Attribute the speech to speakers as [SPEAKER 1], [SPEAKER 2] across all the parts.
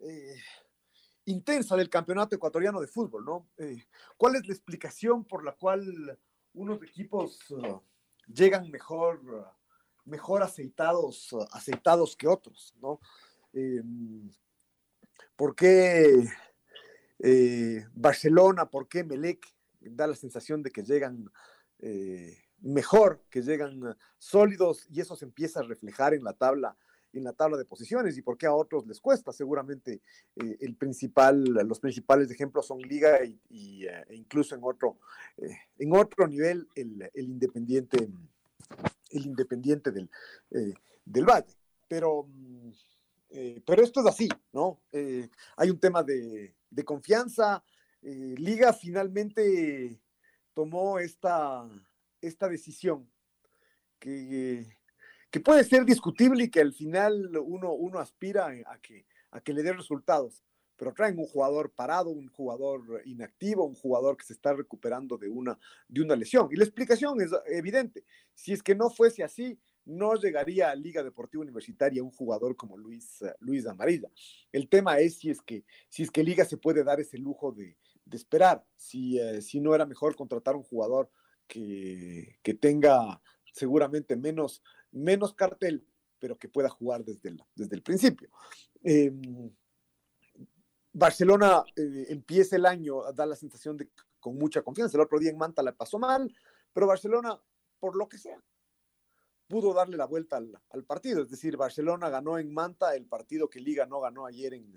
[SPEAKER 1] eh, intensa del campeonato ecuatoriano de fútbol, ¿no? Eh, ¿Cuál es la explicación por la cual unos equipos llegan mejor mejor aceitados, aceitados que otros, ¿no? Em, ¿Por qué eh, Barcelona, por qué Melec da la sensación de que llegan eh, mejor, que llegan sólidos y eso se empieza a reflejar en la tabla? En la tabla de posiciones y por qué a otros les cuesta. Seguramente eh, el principal, los principales ejemplos son Liga y, e incluso en otro, en otro nivel el, el Independiente el Independiente del, eh, del Valle. Pero, eh, pero esto es así, ¿no? Eh, hay un tema de, confianza. Liga finalmente tomó esta, esta decisión que, que, puede ser discutible y que al final uno, uno aspira a que, a que le dé resultados pero traen un jugador parado, un jugador inactivo, un jugador que se está recuperando de una, de una lesión. Y la explicación es evidente. Si es que no fuese así, no llegaría a Liga Deportiva Universitaria un jugador como Luis, Luis Amarilla. El tema es si es que, si es que Liga se puede dar ese lujo de, esperar, si, eh, si no era mejor contratar un jugador que, tenga seguramente menos, menos cartel, pero que pueda jugar desde el, desde el principio. Em, Barcelona eh, empieza el año, da la sensación de con mucha confianza. El otro día en Manta la pasó mal, pero Barcelona, por lo que sea, pudo darle la vuelta al, partido. Es decir, Barcelona ganó en Manta el partido que Liga no ganó ayer en,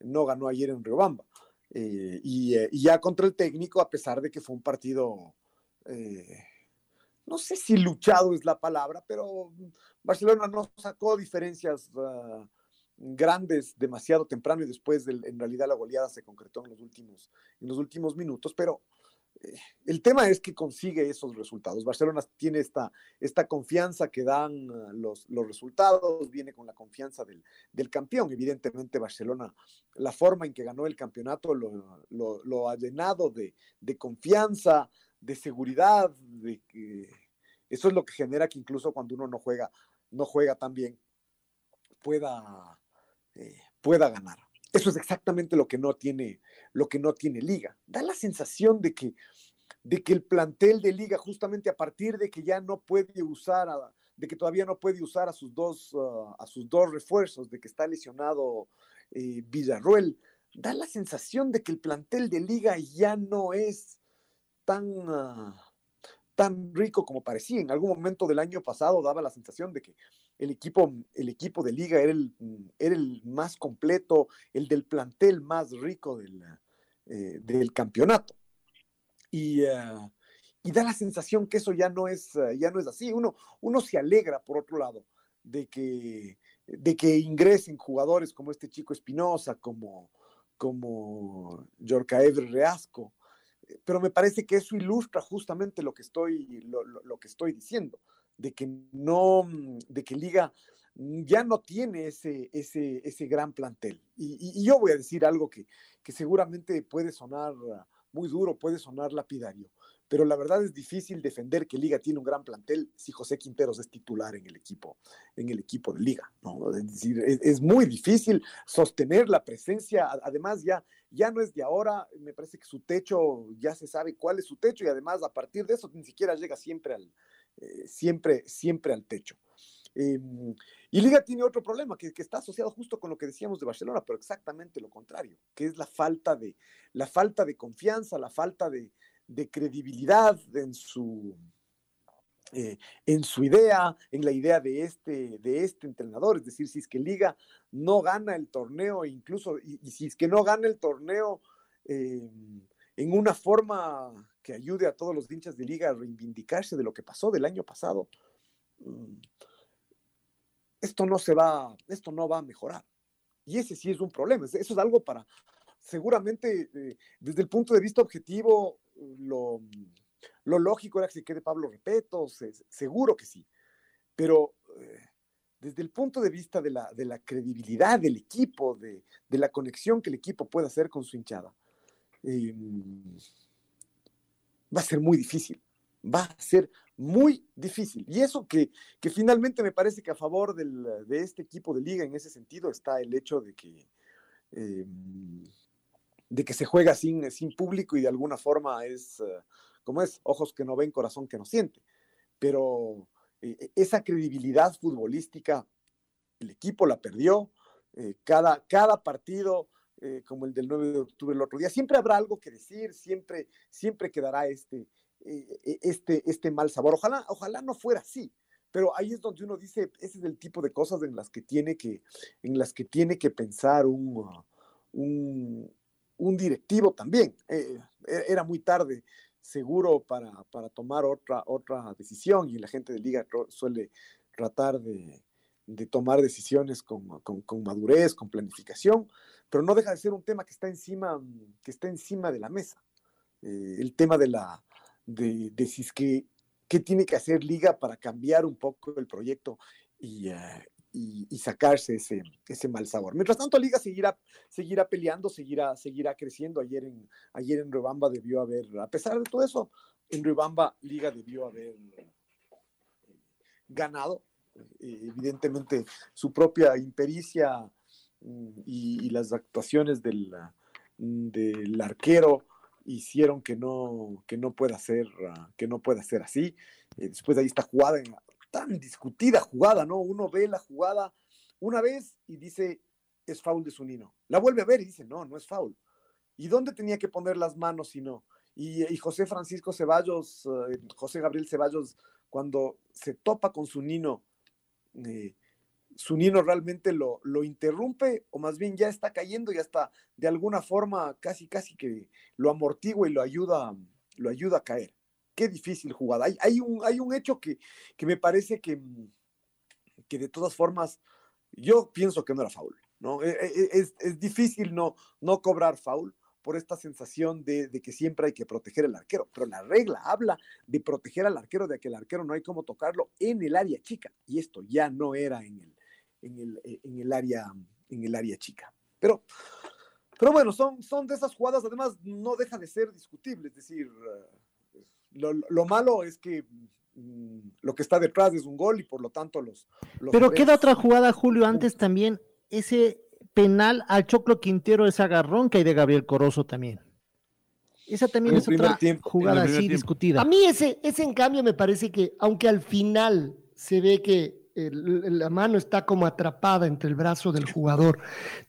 [SPEAKER 1] no ganó ayer en Riobamba. Eh, eh, y, ya contra el técnico, a pesar de que fue un partido, no sé si luchado es la palabra, pero Barcelona no sacó diferencias. Ah, grandes demasiado temprano y después en realidad la goleada se concretó en los últimos, en los últimos minutos, pero eh, el tema es que consigue esos resultados. Barcelona tiene esta, esta confianza que dan ah, los, los resultados, viene con la confianza del, del, campeón. Evidentemente Barcelona, la forma en que ganó el campeonato lo, lo, ha llenado de, de, confianza, de seguridad, de que eso es lo que genera que incluso cuando uno no juega, no juega tan bien, pueda eh, pueda ganar. Eso es exactamente lo que no tiene, lo que no tiene Liga. Da la sensación de que, de que el plantel de Liga, justamente a partir de que ya no puede usar, de que todavía no puede usar a sus dos, ah, a sus dos refuerzos, de que está lesionado eh, Villarruel, da la sensación de que el plantel de Liga ya no es tan, ah, tan rico como parecía. En algún momento del año pasado daba la sensación de que el equipo, el equipo de liga era el, era el más completo, el del plantel más rico del, eh, del campeonato. Y, ah, y, da la sensación que eso ya no es, ah, ya no es así. Uno, uno se alegra, por otro lado, de que, de que ingresen jugadores como este chico Espinosa, como, como Yorca Reasco, pero me parece que eso ilustra justamente lo que estoy, lo que estoy diciendo de que no, mm, de que Liga ya no tiene ese, ese, ese gran plantel. Y, yo voy a decir algo que, que seguramente puede sonar muy duro, puede sonar lapidario, pero la verdad es difícil defender que Liga tiene un gran plantel si José Quinteros es titular en el equipo, en el equipo de Liga. ¿no? Es decir, es, muy difícil sostener la presencia, además ya, ya no es de ahora, me parece que su techo, ya se sabe cuál es su techo y además a partir de eso ni siquiera llega siempre al, eh, siempre, siempre al techo. Em, y Liga tiene otro problema que, que, está asociado justo con lo que decíamos de Barcelona, pero exactamente lo contrario, que es la falta de, la falta de confianza, la falta de, de credibilidad en su, eh, en su idea, en la idea de este, de este entrenador. Es decir, si es que Liga no gana el torneo, incluso, y, si es que no gana el torneo eh, en una forma que ayude a todos los hinchas de Liga a reivindicarse de lo que pasó del año pasado, mm, esto no se va, esto no va a mejorar. Y ese sí es un problema. Eso es algo para, seguramente, eh, desde el punto de vista objetivo, lo lo lógico era que se quede Pablo Repeto, se, seguro que sí, pero eh, desde el punto de vista de la, de la credibilidad del equipo, de, de, la conexión que el equipo puede hacer con su hinchada, eh, va a ser muy difícil, va a ser muy difícil. Y eso que, que finalmente me parece que a favor del, de este equipo de liga en ese sentido está el hecho de que... Eh, de que se juega sin, sin público y de alguna forma es, como es, ojos que no ven, corazón que no siente. Pero eh, esa credibilidad futbolística, el equipo la perdió, eh, cada, cada partido, eh, como el del 9 de octubre el otro día, siempre habrá algo que decir, siempre, siempre quedará este, este, este mal sabor. Ojalá, ojalá no fuera así, pero ahí es donde uno dice, ese es el tipo de cosas en las que tiene que, en las que, tiene que pensar un, un, un directivo también. Eh, era muy tarde seguro para, para, tomar otra, otra decisión y la gente de liga suele tratar de, de tomar decisiones con, con, con, madurez, con planificación, pero no deja de ser un tema que está encima, que está encima de la mesa. Eh, el tema de la de, de que qué tiene que hacer Liga para cambiar un poco el proyecto y, uh, y, y, sacarse ese, ese mal sabor. Mientras tanto, Liga seguirá, seguirá peleando, seguirá, seguirá creciendo. Ayer en, ayer en Riobamba debió haber, a pesar de todo eso, en Riobamba Liga debió haber ganado. Eh, evidentemente, su propia impericia mm, y, y, las actuaciones del, del arquero hicieron que no, que no pueda ser, que no pueda ser así. Eh, después de ahí está jugada tan discutida jugada, ¿no? Uno ve la jugada una vez y dice, es foul de Zunino. La vuelve a ver y dice, no, no es foul. ¿Y dónde tenía que poner las manos si no? Y, José Francisco Ceballos, eh, José Gabriel Ceballos, cuando se topa con Zunino, eh, Zunino realmente lo, lo, interrumpe o más bien ya está cayendo y hasta de alguna forma casi casi que lo amortigua y lo ayuda, lo ayuda a caer qué difícil jugada. Hay, hay, un, hay un hecho que, que me parece que, que, de todas formas, yo pienso que no era foul. ¿no? E, e, es, es difícil no, no cobrar foul por esta sensación de, de, que siempre hay que proteger al arquero, pero la regla habla de proteger al arquero, de que el arquero no hay como tocarlo en el área chica, y esto ya no era en el, en el, en el, área, en el área chica. Pero, pero bueno, son, son de esas jugadas, además no deja de ser discutible, es decir, lo, lo malo es que mm, lo que está detrás es un gol y por lo tanto los... los
[SPEAKER 2] Pero tres... queda otra jugada, Julio, antes también, ese penal al Choclo Quintero, ese agarrón que hay de Gabriel Corozo también. Esa también es otra tiempo, jugada así tiempo. discutida.
[SPEAKER 3] A mí ese, ese en cambio me parece que, aunque al final se ve que el, la mano está como atrapada entre el brazo del jugador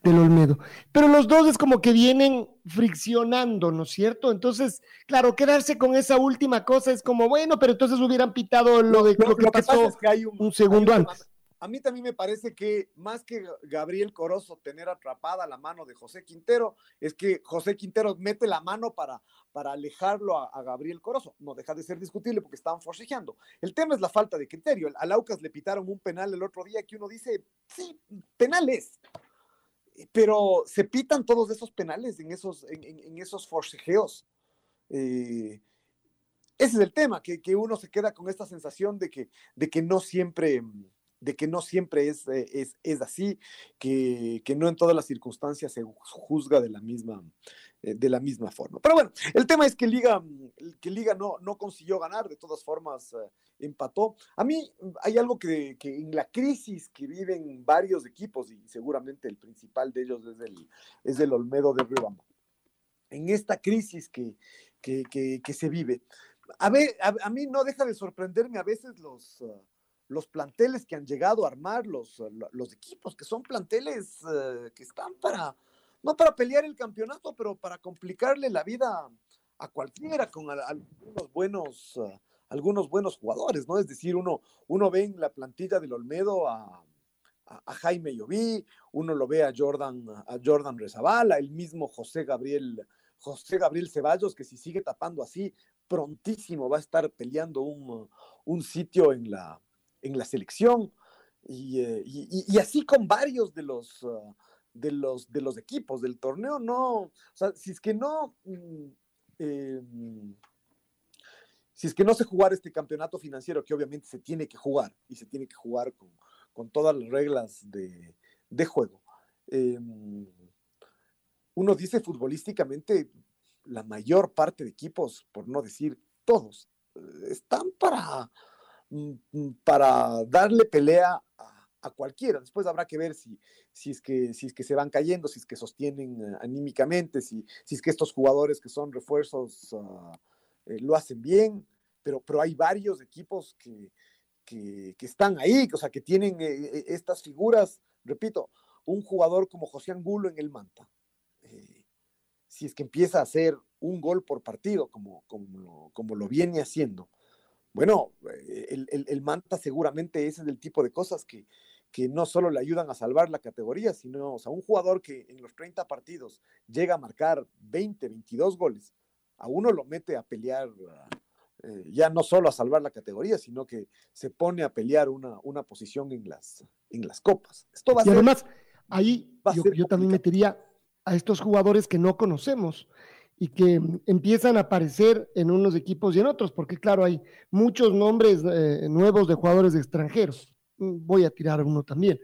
[SPEAKER 3] del Olmedo. Pero los dos es como que vienen friccionando, ¿no es cierto? Entonces, claro, quedarse con esa última cosa es como, bueno, pero entonces hubieran pitado lo, de, lo, lo que, lo que pasó es que hay un, un segundo
[SPEAKER 1] hay
[SPEAKER 3] antes.
[SPEAKER 1] A mí también me parece que más que Gabriel Corozo tener atrapada la mano de José Quintero, es que José Quintero mete la mano para, para alejarlo a, Gabriel Corozo. No deja de ser discutible porque estaban forcejeando. El tema es la falta de criterio. A Laucas le pitaron un penal el otro día que uno dice, sí, penal es. Pero se pitan todos esos penales en esos, en, esos forcejeos. Eh, ese es el tema, que, que, uno se queda con esta sensación de que, de que no siempre de que no siempre es, eh, es, es así, que, que, no en todas las circunstancias se juzga de la misma, eh, de la misma forma. Pero bueno, el tema es que Liga, que Liga no, no consiguió ganar, de todas formas eh, empató. A mí hay algo que, que, en la crisis que viven varios equipos, y seguramente el principal de ellos es el, es el Olmedo de Riobamba, en esta crisis que, que, que, se vive, a, ver, a, mí no deja de sorprenderme a veces los... Uh, los planteles que han llegado a armar los, los equipos, que son planteles eh, que están para, no para pelear el campeonato, pero para complicarle la vida a cualquiera con algunos buenos, eh, algunos buenos jugadores, ¿no? Es decir, uno, uno ve en la plantilla del Olmedo a, a, Jaime Lloví, uno lo ve a Jordan, a Jordan Rezabala, el mismo José Gabriel, José Gabriel Ceballos, que si sigue tapando así, prontísimo va a estar peleando un, un sitio en la, en la selección. Y, eh, y, así con varios de los, uh, de, los, de los equipos del torneo, no, o sea, si es que no, mm, em, si es que no se jugar este campeonato financiero, que obviamente se tiene que jugar y se tiene que jugar con, todas las reglas de, de juego. Em, uno dice futbolísticamente, la mayor parte de equipos, por no decir todos, eh, están para, para darle pelea a, cualquiera. Después habrá que ver si, si, es que, si es que se van cayendo, si es que sostienen eh, anímicamente, si, si es que estos jugadores que son refuerzos uh, eh, lo hacen bien, pero, pero hay varios equipos que, que, están ahí, o sea, que tienen eh, estas figuras, repito, un jugador como José Angulo en el Manta, si es que empieza a hacer un gol por partido, como, como lo viene haciendo, bueno, el, el, Manta seguramente ese es el tipo de cosas que, que no solo le ayudan a salvar la categoría, sino, o sea, un jugador que en los 30 partidos llega a marcar 20, 22 goles, a uno lo mete a pelear eh, ya no solo a salvar la categoría, sino que se pone a pelear una, una posición en las, en las copas.
[SPEAKER 3] Esto va a y además, ahí yo, también metería a estos jugadores que no conocemos y que empiezan a aparecer en unos equipos y en otros, porque claro, hay muchos nombres eh, nuevos de jugadores extranjeros. Mm, voy a tirar uno también.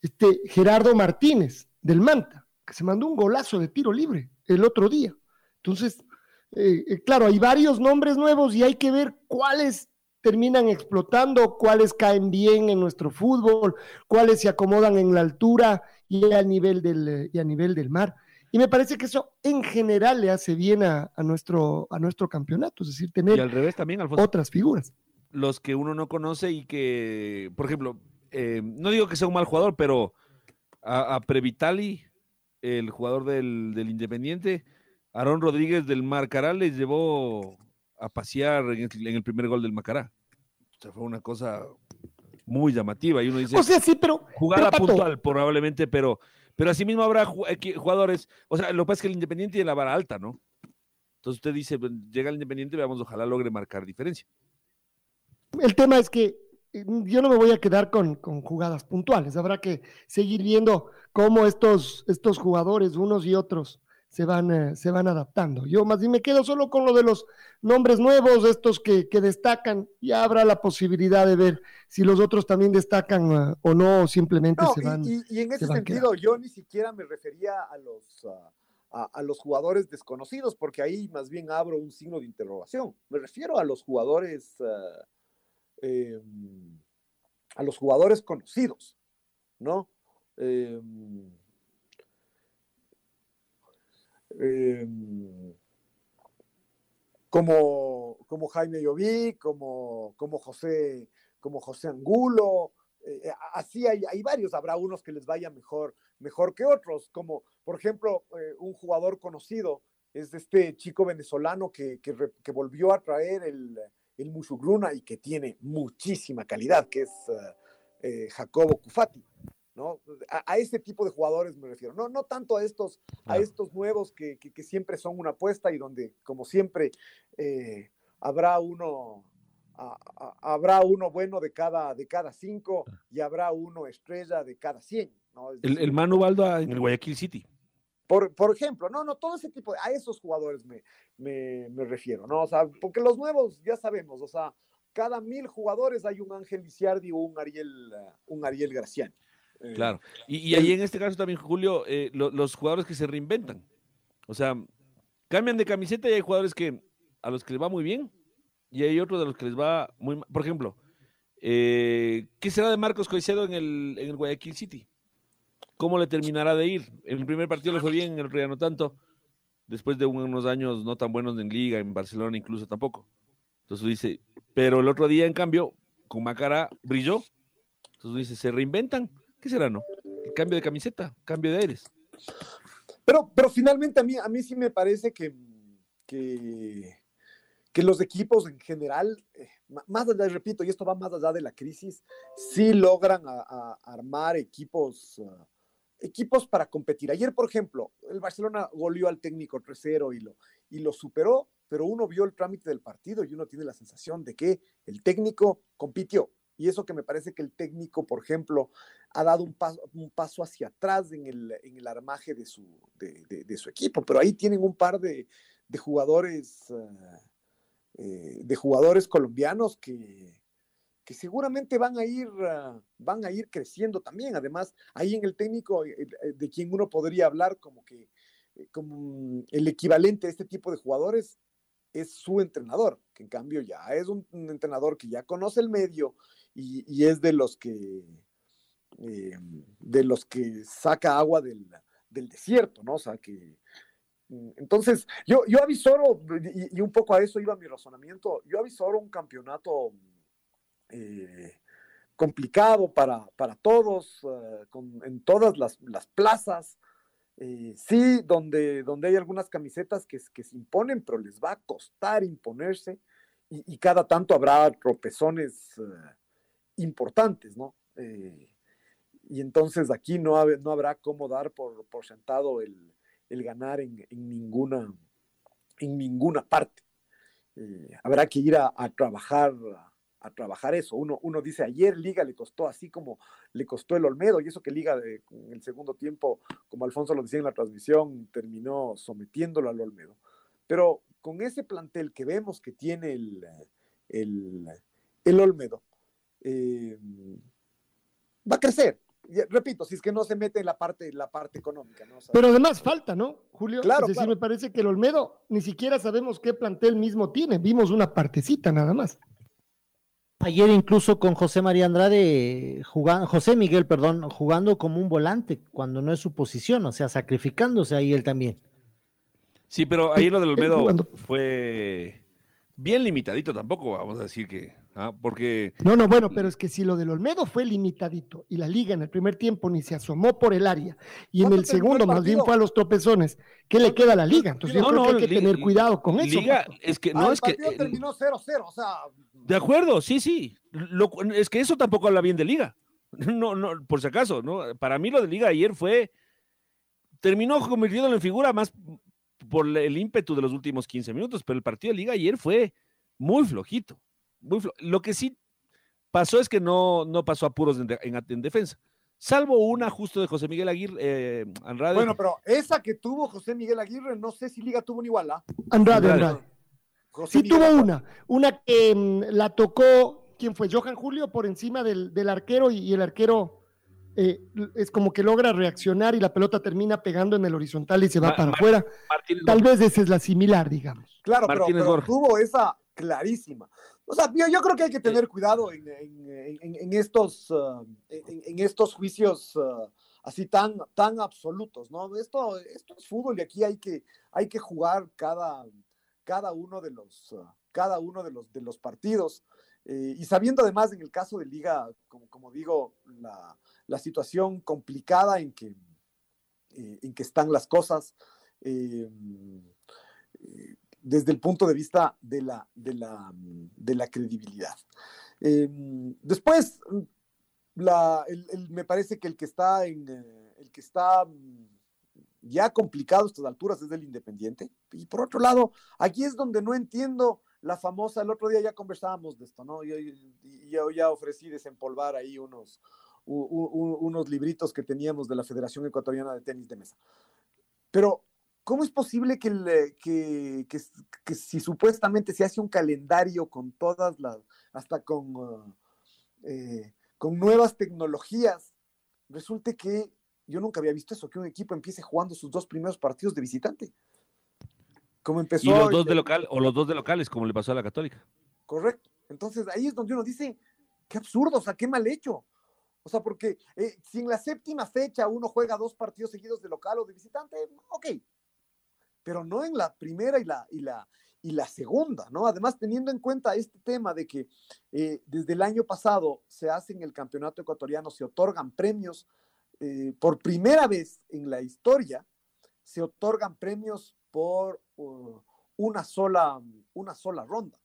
[SPEAKER 3] Este Gerardo Martínez del Manta, que se mandó un golazo de tiro libre el otro día. Entonces, eh, eh, claro, hay varios nombres nuevos y hay que ver cuáles terminan explotando, cuáles caen bien en nuestro fútbol, cuáles se acomodan en la altura y a nivel del, eh, y a nivel del mar. Y me parece que eso en general le hace bien a, nuestro, a nuestro campeonato, es decir, tener
[SPEAKER 4] al revés también,
[SPEAKER 3] otras figuras.
[SPEAKER 4] Los que uno no conoce y que, por ejemplo, no digo que sea un mal jugador, pero a, Previtali, el jugador del, del Independiente, Aarón Rodríguez del Marcará les llevó a pasear en el, primer gol del Macará. O sea, fue una cosa muy llamativa. Y uno dice,
[SPEAKER 3] o sea, sí, pero.
[SPEAKER 4] Jugada puntual, probablemente, pero, pero asimismo habrá eh, jugadores. O sea, lo que pasa es que el Independiente tiene la vara alta, ¿no? Entonces usted dice, llega el Independiente, veamos, ojalá logre marcar diferencia.
[SPEAKER 3] El tema es que eh, yo no me voy a quedar con, con, jugadas puntuales. Habrá que seguir viendo cómo estos, estos jugadores, unos y otros, se van, eh, se van adaptando. Yo más bien me quedo solo con lo de los nombres nuevos, estos que, que destacan, y habrá la posibilidad de ver si los otros también destacan eh, o no, o simplemente se van.
[SPEAKER 1] Y, y, en ese sentido, yo ni siquiera me refería a los, a, los jugadores desconocidos, porque ahí más bien abro un signo de interrogación. Me refiero a los jugadores, eh, em, a los jugadores conocidos, ¿no? Em, Em, como, como Jaime Lloví, como, como, José, como José Angulo, eh, así hay, hay, varios, habrá unos que les vaya mejor, mejor que otros, como por ejemplo eh, un jugador conocido es este chico venezolano que, que, volvió a traer el, el Mushugruna y que tiene muchísima calidad, que es eh, Jacobo Cufati. ¿No? A, ese tipo de jugadores me refiero, no, no tanto a estos, a estos nuevos que, que, siempre son una apuesta y donde, como siempre, eh, habrá uno, habrá uno bueno de cada, de cada cinco ah. y habrá uno estrella de cada cien,
[SPEAKER 4] el, el Manu Baldo en el Guayaquil City.
[SPEAKER 1] Por, por, ejemplo, no, no, todo ese tipo de, a esos jugadores me, me, me refiero, ¿no? O sea, porque los nuevos ya sabemos, o sea, cada mil jugadores hay un Ángel Lisiardi o un Ariel, un Ariel Graciani.
[SPEAKER 4] Claro. Y, ahí en este caso también, Julio, eh, los jugadores que se reinventan. O sea, cambian de camiseta y hay jugadores que a los que les va muy bien y hay otros de los que les va muy mal. Por ejemplo, eh, ¿qué será de Marcos Coicedo en el, en el Guayaquil City? ¿Cómo le terminará de ir? En el primer partido le fue bien, en el Real no tanto. Después de unos años no tan buenos en Liga, en Barcelona incluso tampoco. Entonces dice, pero el otro día, en cambio, con Macara brilló. Entonces dice, ¿se reinventan? ¿Qué será, no? Cambio de camiseta, cambio de aires.
[SPEAKER 1] Pero, pero finalmente a mí, a mí sí me parece que, que, que los equipos en general, eh, más allá, repito, y esto va más allá de la crisis, sí logran armar equipos, ah, equipos para competir. Ayer, por ejemplo, el Barcelona goleó al técnico 3-0 y lo, y lo superó, pero uno vio el trámite del partido y uno tiene la sensación de que el técnico compitió. Y eso que me parece que el técnico, por ejemplo, ha dado un paso, un paso hacia atrás en el, en el armaje de su, de, su equipo. Pero ahí tienen un par de, jugadores, ah, eh, de jugadores colombianos que, que seguramente van a ir, ah, van a ir creciendo también. Además, ahí en el técnico, eh, eh, de quien uno podría hablar como que como el equivalente a este tipo de jugadores es su entrenador, que en cambio ya es un, entrenador que ya conoce el medio y, es de los que de los que saca agua del, del desierto, ¿no? O sea, que, mm, entonces, yo, yo avisoro, y, un poco a eso iba mi razonamiento, yo avisoro un campeonato eh, complicado para, para todos, eh, en todas las, plazas, eh, sí, donde, donde hay algunas camisetas que, que, se imponen, pero les va a costar imponerse, y, cada tanto habrá tropezones importantes, ¿no? y entonces aquí no, habrá cómo dar por, sentado el, ganar en, ninguna, en ninguna parte. Eh, habrá que ir a, trabajar a, trabajar eso. Uno, dice, ayer Liga le costó así como le costó el Olmedo, y eso que Liga de, en el segundo tiempo, como Alfonso lo decía en la transmisión, terminó sometiéndolo al Olmedo. Pero con ese plantel que vemos que tiene el Olmedo, eh, va a crecer, repito, si es que no se mete en la parte, la parte económica. ¿no?
[SPEAKER 3] Pero además falta, ¿no, Julio?
[SPEAKER 1] Claro,
[SPEAKER 3] es decir, me parece que el Olmedo ni siquiera sabemos qué plantel mismo tiene, vimos una partecita nada más.
[SPEAKER 2] Ayer incluso con José María Andrade, jugando, José Miguel, perdón, jugando como un volante, cuando no es su posición, o sea, sacrificándose ahí él también.
[SPEAKER 4] Sí, pero ahí lo del Olmedo fue bien limitadito tampoco, vamos a decir que ¿ah? porque...
[SPEAKER 3] No, no, bueno, pero es que si lo del Olmedo fue limitadito y la liga en el primer tiempo ni se asomó por el área y en el segundo más bien fue a los tropezones, ¿qué le queda a la liga? Entonces yo creo que hay que tener cuidado con eso.
[SPEAKER 4] Liga, es que no
[SPEAKER 1] ah,
[SPEAKER 4] es que...
[SPEAKER 1] terminó 0-0, o sea...
[SPEAKER 4] De acuerdo, sí, sí. es que eso tampoco habla bien de liga. No, no, por si acaso, ¿no? Para mí lo de liga ayer fue... Terminó convirtiéndolo en figura más por el ímpetu de los últimos 15 minutos, pero el partido de liga ayer fue muy flojito. Lo que sí pasó es que no, no pasó apuros en, en, defensa. Salvo un ajuste de José Miguel Aguirre, eh, Andrade.
[SPEAKER 1] Bueno, pero esa que tuvo José Miguel Aguirre, no sé si Liga tuvo ni igual, ¿ah?
[SPEAKER 3] Andrade, Andrade. sí tuvo una, una que mm, la tocó, ¿quién fue? Johan Julio por encima del, arquero y, el arquero eh, es como que logra reaccionar y la pelota termina pegando en el horizontal y se va para afuera. Tal vez esa es la similar, digamos.
[SPEAKER 1] Claro, pero, tuvo esa clarísima. O sea, yo, creo que hay que tener cuidado en, estos, uh, en, estos juicios uh, así tan, tan absolutos, ¿no? Esto, esto es fútbol y aquí hay que, hay que jugar cada, cada uno de los, uh, cada uno de los, de los partidos. Eh, y sabiendo además en el caso de Liga, como, como digo, la, situación complicada en que, eh, en que están las cosas. Eh, desde el punto de vista de la, de la, de la credibilidad. Em, después, la, me parece que el que está, en, eh, el que está mm, ya complicado a estas alturas es el Independiente. Y por otro lado, aquí es donde no entiendo la famosa, el otro día ya conversábamos de esto, ¿no? Yo, yo ya ofrecí desempolvar ahí unos, unos libritos que teníamos de la Federación Ecuatoriana de Tenis de Mesa. Pero ¿Cómo es posible que, que, que, si supuestamente se hace un calendario con todas las, hasta con, uh, eh, con nuevas tecnologías, resulte que yo nunca había visto eso, que un equipo empiece jugando sus dos primeros partidos de visitante?
[SPEAKER 4] Como empezó. Y los dos de local, o los dos de locales, como le pasó a la Católica.
[SPEAKER 1] Correcto. Entonces ahí es donde uno dice, qué absurdo, o sea, qué mal hecho. O sea, porque eh, si en la séptima fecha uno juega dos partidos seguidos de local o de visitante, ok, pero no en la primera y la, y la, y la segunda, ¿no? Además, teniendo en cuenta este tema de que eh, desde el año pasado se hace en el campeonato ecuatoriano, se otorgan premios eh, por primera vez en la historia, se otorgan premios por una, sola, una sola ronda.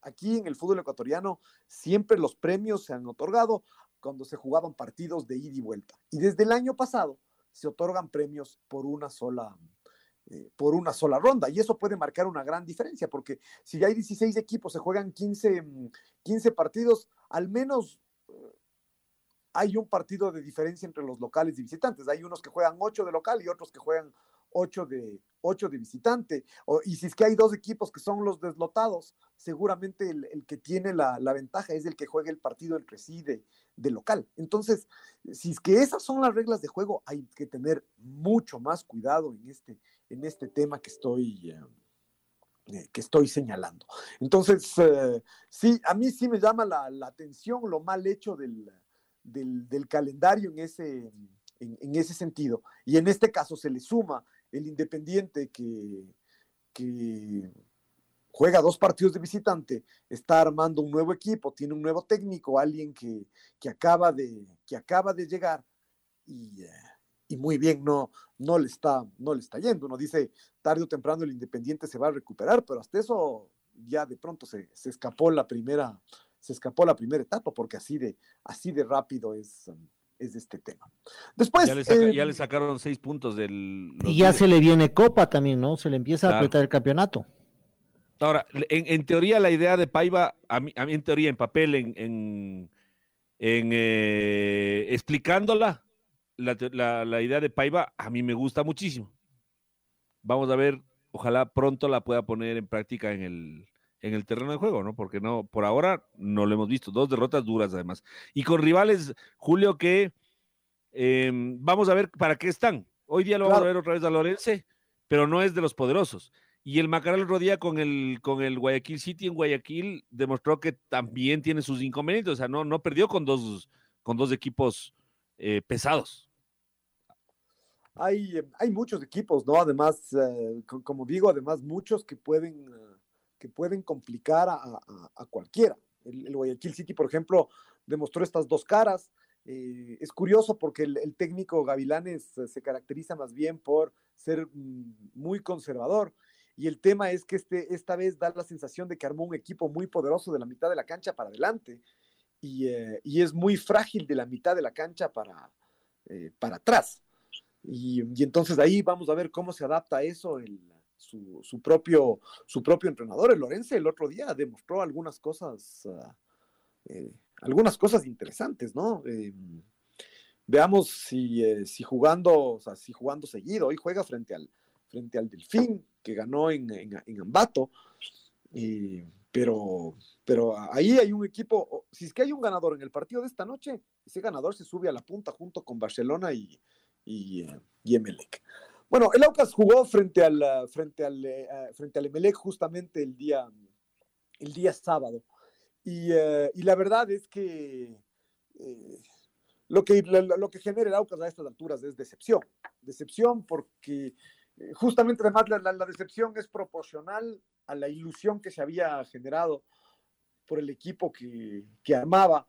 [SPEAKER 1] Aquí en el fútbol ecuatoriano siempre los premios se han otorgado cuando se jugaban partidos de ida y vuelta. Y desde el año pasado se otorgan premios por una sola, eh, por una sola ronda. Y eso puede marcar una gran diferencia, porque si hay 16 equipos, se juegan 15, 15 mm, partidos, al menos eh, hay un partido de diferencia entre los locales y visitantes. Hay unos que juegan 8 de local y otros que juegan 8 de, 8 de visitante. Y si es que hay dos equipos que son los deslotados, seguramente el, que tiene la, ventaja es el que juegue el partido entre sí de, de, local. Entonces, si es que esas son las reglas de juego, hay que tener mucho más cuidado en este, en este tema que estoy, eh, eh, que estoy señalando. Entonces, eh, sí, a mí sí me llama la, atención lo mal hecho del, del, calendario en ese, en, ese sentido. Y en este caso se le suma el Independiente que, juega dos partidos de visitante, está armando un nuevo equipo, tiene un nuevo técnico, alguien que, acaba, de, que acaba de llegar y, y muy bien no, no, le está, no le está yendo. Uno dice, tarde o temprano el Independiente se va a recuperar, pero hasta eso ya de pronto se, escapó la primera, se escapó la primera etapa, porque así de, así de rápido es, es este tema. Después.
[SPEAKER 4] Ya le, eh, sacaron seis puntos del.
[SPEAKER 2] Y ya se le viene Copa también, ¿no? Se le empieza a apretar el campeonato.
[SPEAKER 4] Ahora, en, teoría, la idea de Paiva, a mí, a mí en teoría, en papel, en, en, eh, explicándola, la, idea de Paiva a mí me gusta muchísimo. Vamos a ver, ojalá pronto la pueda poner en práctica en el, en el terreno de juego, ¿no? Porque no, por ahora no lo hemos visto. Dos derrotas duras además. Y con rivales, Julio, que em, vamos a ver para qué están. Hoy día lo vamos a ver otra vez a Lorense, pero no es de los poderosos. Y el Macarel Rodía con el, con el Guayaquil City en Guayaquil demostró que también tiene sus inconvenientes. O sea, no, no perdió con dos, con dos equipos eh, pesados.
[SPEAKER 1] Hay, hay muchos equipos, ¿no? Además, eh, como digo, además muchos que pueden, eh, que pueden complicar a, cualquiera. El, Guayaquil City, por ejemplo, demostró estas dos caras. es curioso porque el, técnico Gavilanes se caracteriza más bien por ser mm, muy conservador. Y el tema es que este, esta vez da la sensación de que armó un equipo muy poderoso de la mitad de la cancha para adelante eh, y, es muy frágil de la mitad de la cancha para, eh, atrás. Y, entonces ahí vamos a ver cómo se adapta a eso el, su, propio, su propio entrenador. El Lorenzo el otro día demostró algunas cosas, ah, eh, algunas cosas interesantes, ¿no? veamos si, si, jugando, o sea, si jugando seguido, hoy juega frente al, frente al Delfín, que ganó en, en, en Ambato. Pero, pero ahí hay un equipo, si es que hay un ganador en el partido de esta noche, ese ganador se sube a la punta junto con Barcelona y, y, y Emelec. Bueno, el Aucas jugó frente al, frente al, eh, frente al Emelec justamente el día, el día sábado. Y, eh, la verdad es que eh, lo que lo, que genera el Aucas a estas alturas es decepción. Decepción porque justamente además la, decepción es proporcional a la ilusión que se había generado por el equipo que, que armaba,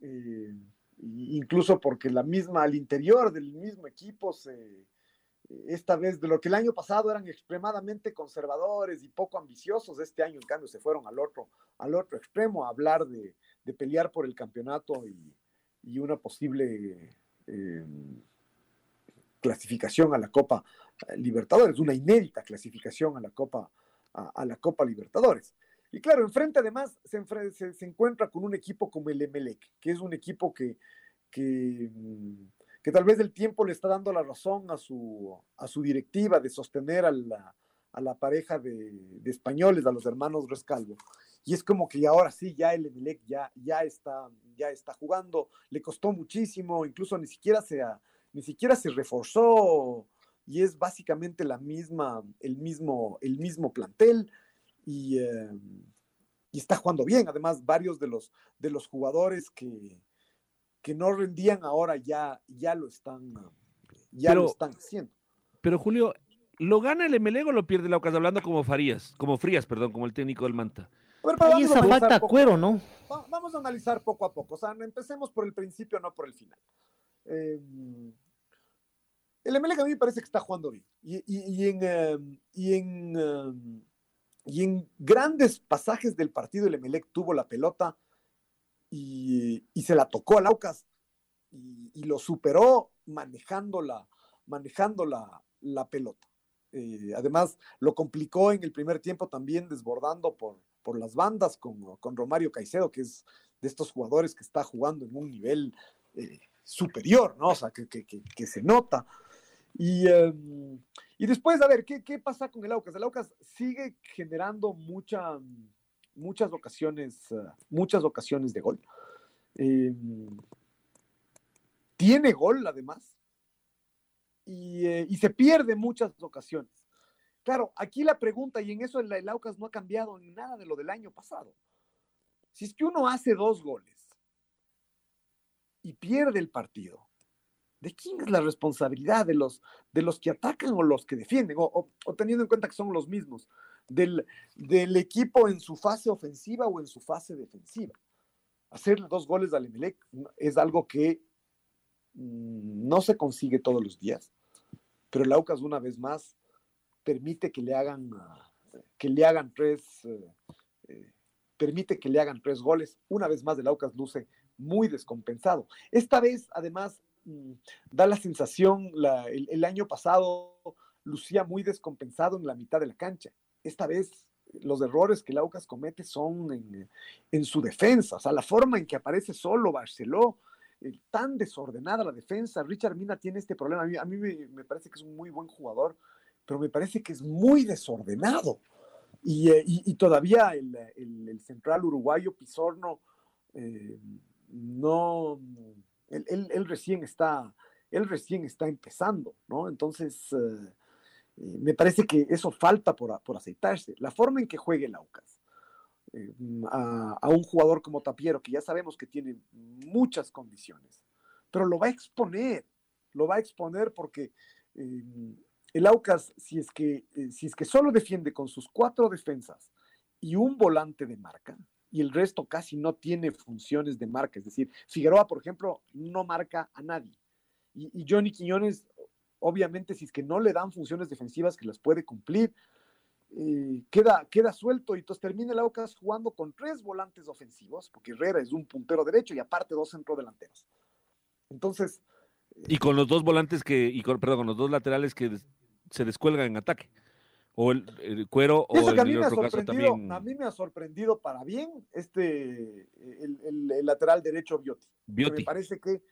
[SPEAKER 1] eh, incluso porque la misma, al interior del mismo equipo, se, esta vez, de lo que el año pasado eran extremadamente conservadores y poco ambiciosos, este año en cambio se fueron al otro, al otro extremo a hablar de, de pelear por el campeonato y, y una posible eh, clasificación a la Copa Libertadores, una inédita clasificación a la Copa a, la Copa Libertadores. Y claro, enfrente además se, se, encuentra con un equipo como el Emelec, que es un equipo que, que, mm, que, tal vez el tiempo le está dando la razón a su, a su directiva de sostener a la, a la pareja de, españoles, a los hermanos Rescalvo. Y es como que ahora sí, ya el Emelec ya, ya, está, ya está jugando, le costó muchísimo, incluso ni siquiera se, ni siquiera se reforzó y es básicamente la misma, el mismo, el mismo plantel y, eh, y, está jugando bien. Además, varios de los, de los jugadores que, que no rendían ahora ya, ya lo están, ya lo están haciendo.
[SPEAKER 4] Pero Julio, ¿lo gana el Emelec o lo pierde el Aucas? Hablando como Farías, como Frías, perdón, como el técnico del Manta.
[SPEAKER 2] Y esa falta cuero, ¿no?
[SPEAKER 1] Vamos a analizar poco a poco. O sea, empecemos por el principio, no por el final. Eh, el Emelec a mí me parece que está jugando bien. Y, en, y, en, em, y en grandes pasajes del partido, el Emelec tuvo la pelota y, se la tocó al Aucas y, lo superó manejando la, pelota. Eh, además, lo complicó en el primer tiempo también desbordando por, por las bandas con, con, Romario Caicedo, que es de estos jugadores que está jugando en un nivel eh, superior, ¿no? O sea, que, que, que se nota. Y, em, y después, a ver, ¿qué, ¿qué, pasa con el Aucas? El Aucas sigue generando mucha, muchas ocasiones, eh, muchas ocasiones de gol. Em, tiene gol, además, y, eh, y, se pierde muchas ocasiones. Claro, aquí la pregunta, y en eso el, el Aucas no ha cambiado nada de lo del año pasado. Si es que uno hace dos goles y pierde el partido, ¿de quién es la responsabilidad? ¿De los, de los que atacan o los que defienden? O, teniendo en cuenta que son los mismos, del, equipo en su fase ofensiva o en su fase defensiva. Hacer dos goles al Emelec es algo que mm, no se consigue todos los días, pero el Aucas una vez más permite que le hagan, que le hagan tres, eh, eh, permite que le hagan tres goles. Una vez más el Aucas luce muy descompensado. Esta vez, además, Mm, da la sensación, el, año pasado lucía muy descompensado en la mitad de la cancha. Esta vez los errores que el Aucas comete son en, su defensa, o sea, la forma en que aparece solo Barceló, tan desordenada la defensa. Richard Mina tiene este problema. A mí, me, parece que es un muy buen jugador, pero me parece que es muy desordenado. Y, eh, todavía el, central uruguayo Pizorno eh, no él, recién está, él recién está empezando, ¿no? Entonces, eh, eh, me parece que eso falta por, aceitarse. La forma en que juegue el Aucas eh, a, un jugador como Tapiero, que ya sabemos que tiene muchas condiciones, pero lo va a exponer, lo va a exponer porque el Aucas, si es, que, si es que solo defiende con sus cuatro defensas y un volante de marca, y el resto casi no tiene funciones de marca. Es decir, Figueroa, por ejemplo, no marca a nadie. Y, Johnny Quiñones, obviamente, si es que no le dan funciones defensivas que las puede cumplir, eh, queda, queda suelto y entonces termina el Aucas jugando con tres volantes ofensivos, porque Herrera es un puntero derecho y aparte dos centrodelanteros. Entonces.
[SPEAKER 4] Y con los dos volantes que, y con, perdón, con los dos laterales que se descuelgan en ataque o el, cuero o el
[SPEAKER 1] a mí, me ha también... a mí me ha sorprendido para bien este el, lateral derecho Bioti. Me parece que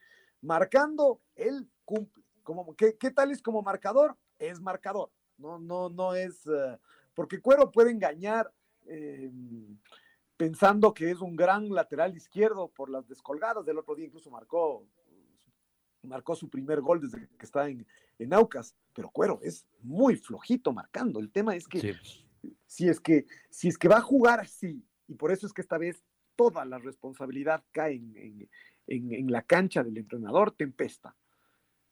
[SPEAKER 1] marcando él cumple. Como, ¿qué, ¿Qué tal es como marcador? Es marcador. No, no, no es eh, porque Cuero puede engañar eh, pensando que es un gran lateral izquierdo por las descolgadas. Del otro día incluso marcó marcó su primer gol desde que está en, en Aucas, pero Cuero es muy flojito marcando. El tema es que, si es que si es que va a jugar así, y por eso es que esta vez toda la responsabilidad cae en, en, la cancha del entrenador Tempesta.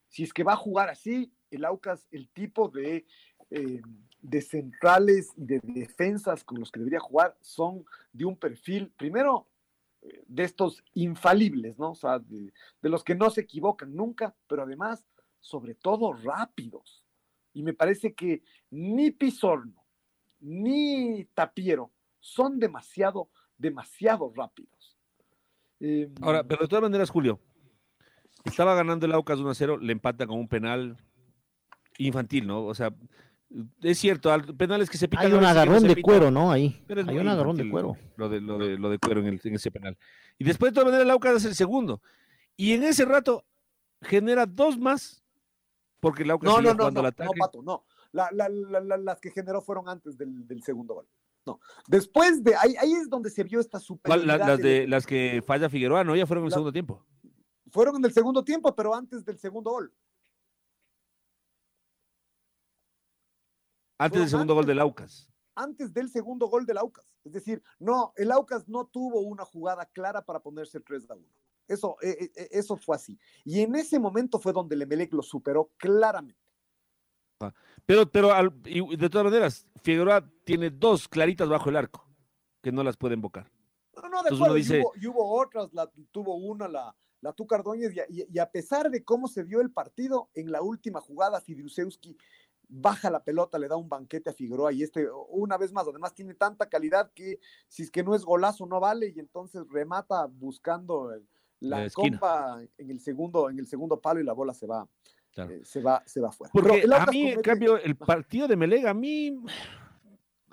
[SPEAKER 1] Si es que va a jugar así, el Aucas, el tipo de, eh, de centrales y de defensas con los que debería jugar son de un perfil, primero, de estos infalibles, ¿no? O sea, de, los que no se equivocan nunca, pero además, sobre todo, rápidos. Y me parece que ni Pizorno, ni Tapiero son demasiado, demasiado rápidos.
[SPEAKER 4] Em, Ahora, pero de todas maneras, Julio, estaba ganando el Aucas 1 0, le empata con un penal infantil, ¿no? O sea, es cierto, penales que se pican.
[SPEAKER 2] Hay un agarrón de cuero, ¿no? Ahí. Hay un agarrón de cuero.
[SPEAKER 4] Lo de, lo de, lo de cuero en, ese penal. Y después, de todas maneras, el Aucas es el segundo. Y en ese rato genera dos más, porque el Aucas
[SPEAKER 1] no, no, no, no, No, Pato, no. las que generó fueron antes del, segundo gol. No. Después de ahí, ahí es donde se vio esta superioridad.
[SPEAKER 4] las, de, las que falla Figueroa, ¿no? Ya fueron en el segundo tiempo.
[SPEAKER 1] Fueron en el segundo tiempo, pero antes del segundo gol.
[SPEAKER 4] Antes del segundo gol del Aucas.
[SPEAKER 1] Antes del segundo gol del Aucas. Es decir, no, el Aucas no tuvo una jugada clara para ponerse el 3 a 1. Eso, eh, eh, eh, eso fue así. Y en ese momento fue donde el Emelec lo superó claramente.
[SPEAKER 4] Ah, pero, pero de todas maneras, Figueroa tiene dos claritas bajo el arco que no las puede invocar.
[SPEAKER 1] No, no, de acuerdo, dice... y, hubo, otras, la, tuvo una la, la Tuca y, a pesar de cómo se dio el partido, en la última jugada, Fidrusewski baja la pelota, le da un banquete a Figueroa y este, una vez más, además tiene tanta calidad que si es que no es golazo no vale y entonces remata buscando la, compa en el segundo, en el segundo palo y la bola se va, eh, se va, se va fuera.
[SPEAKER 4] Porque a mí, en cambio, el partido de Melega, a mí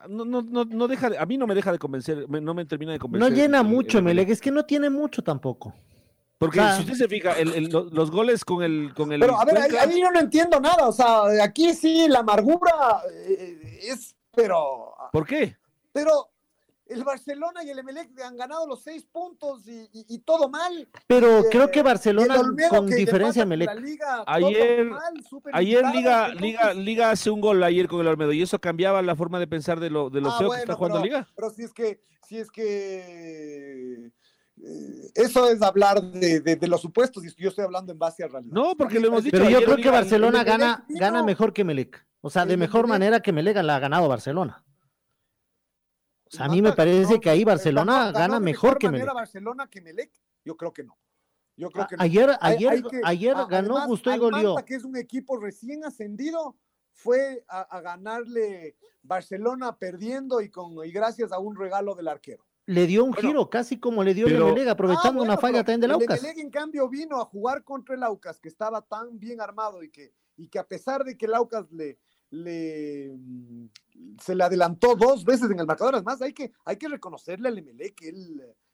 [SPEAKER 4] no, no, no, deja, a mí no me deja de convencer, no me termina de convencer.
[SPEAKER 2] No llena mucho Melega, es que no tiene mucho tampoco.
[SPEAKER 4] Porque si usted se fija, los goles con el, con el.
[SPEAKER 1] Pero a ver, ahí, yo no entiendo nada. O sea, aquí sí la amargura eh, es, pero.
[SPEAKER 4] ¿Por qué?
[SPEAKER 1] Pero el Barcelona y el Emelec han ganado los seis puntos y, todo mal.
[SPEAKER 2] Pero eh, creo que Barcelona con diferencia Emelec.
[SPEAKER 4] Ayer, ayer Liga, Liga, Liga hace un gol ayer con el Olmedo y eso cambiaba la forma de pensar de lo, de lo ah, feo que está jugando Liga.
[SPEAKER 1] Pero si es que, si es que eso es hablar de, los supuestos y yo estoy hablando en base a realidad.
[SPEAKER 4] No, porque lo hemos dicho.
[SPEAKER 2] Pero yo creo que Barcelona gana, gana mejor que Melec. O sea, de mejor manera que Melec la ha ganado Barcelona. O sea, a mí me parece que ahí Barcelona gana mejor que Melec.
[SPEAKER 1] Barcelona que Melec? Yo creo que no. Yo creo que
[SPEAKER 2] ayer, ayer, ayer ganó Gusto y goleó.
[SPEAKER 1] que es un equipo recién ascendido, fue a, ganarle Barcelona perdiendo y con y gracias a un regalo del arquero
[SPEAKER 2] le dio un giro, casi como le dio pero... Melega, aprovechando ah, una falla también del Aucas.
[SPEAKER 1] Melega, en cambio, vino a jugar contra el Aucas, que estaba tan bien armado y que, y que a pesar de que el Aucas le, le, mm, se le adelantó dos veces en el marcador, además hay que, hay que reconocerle al Emelec que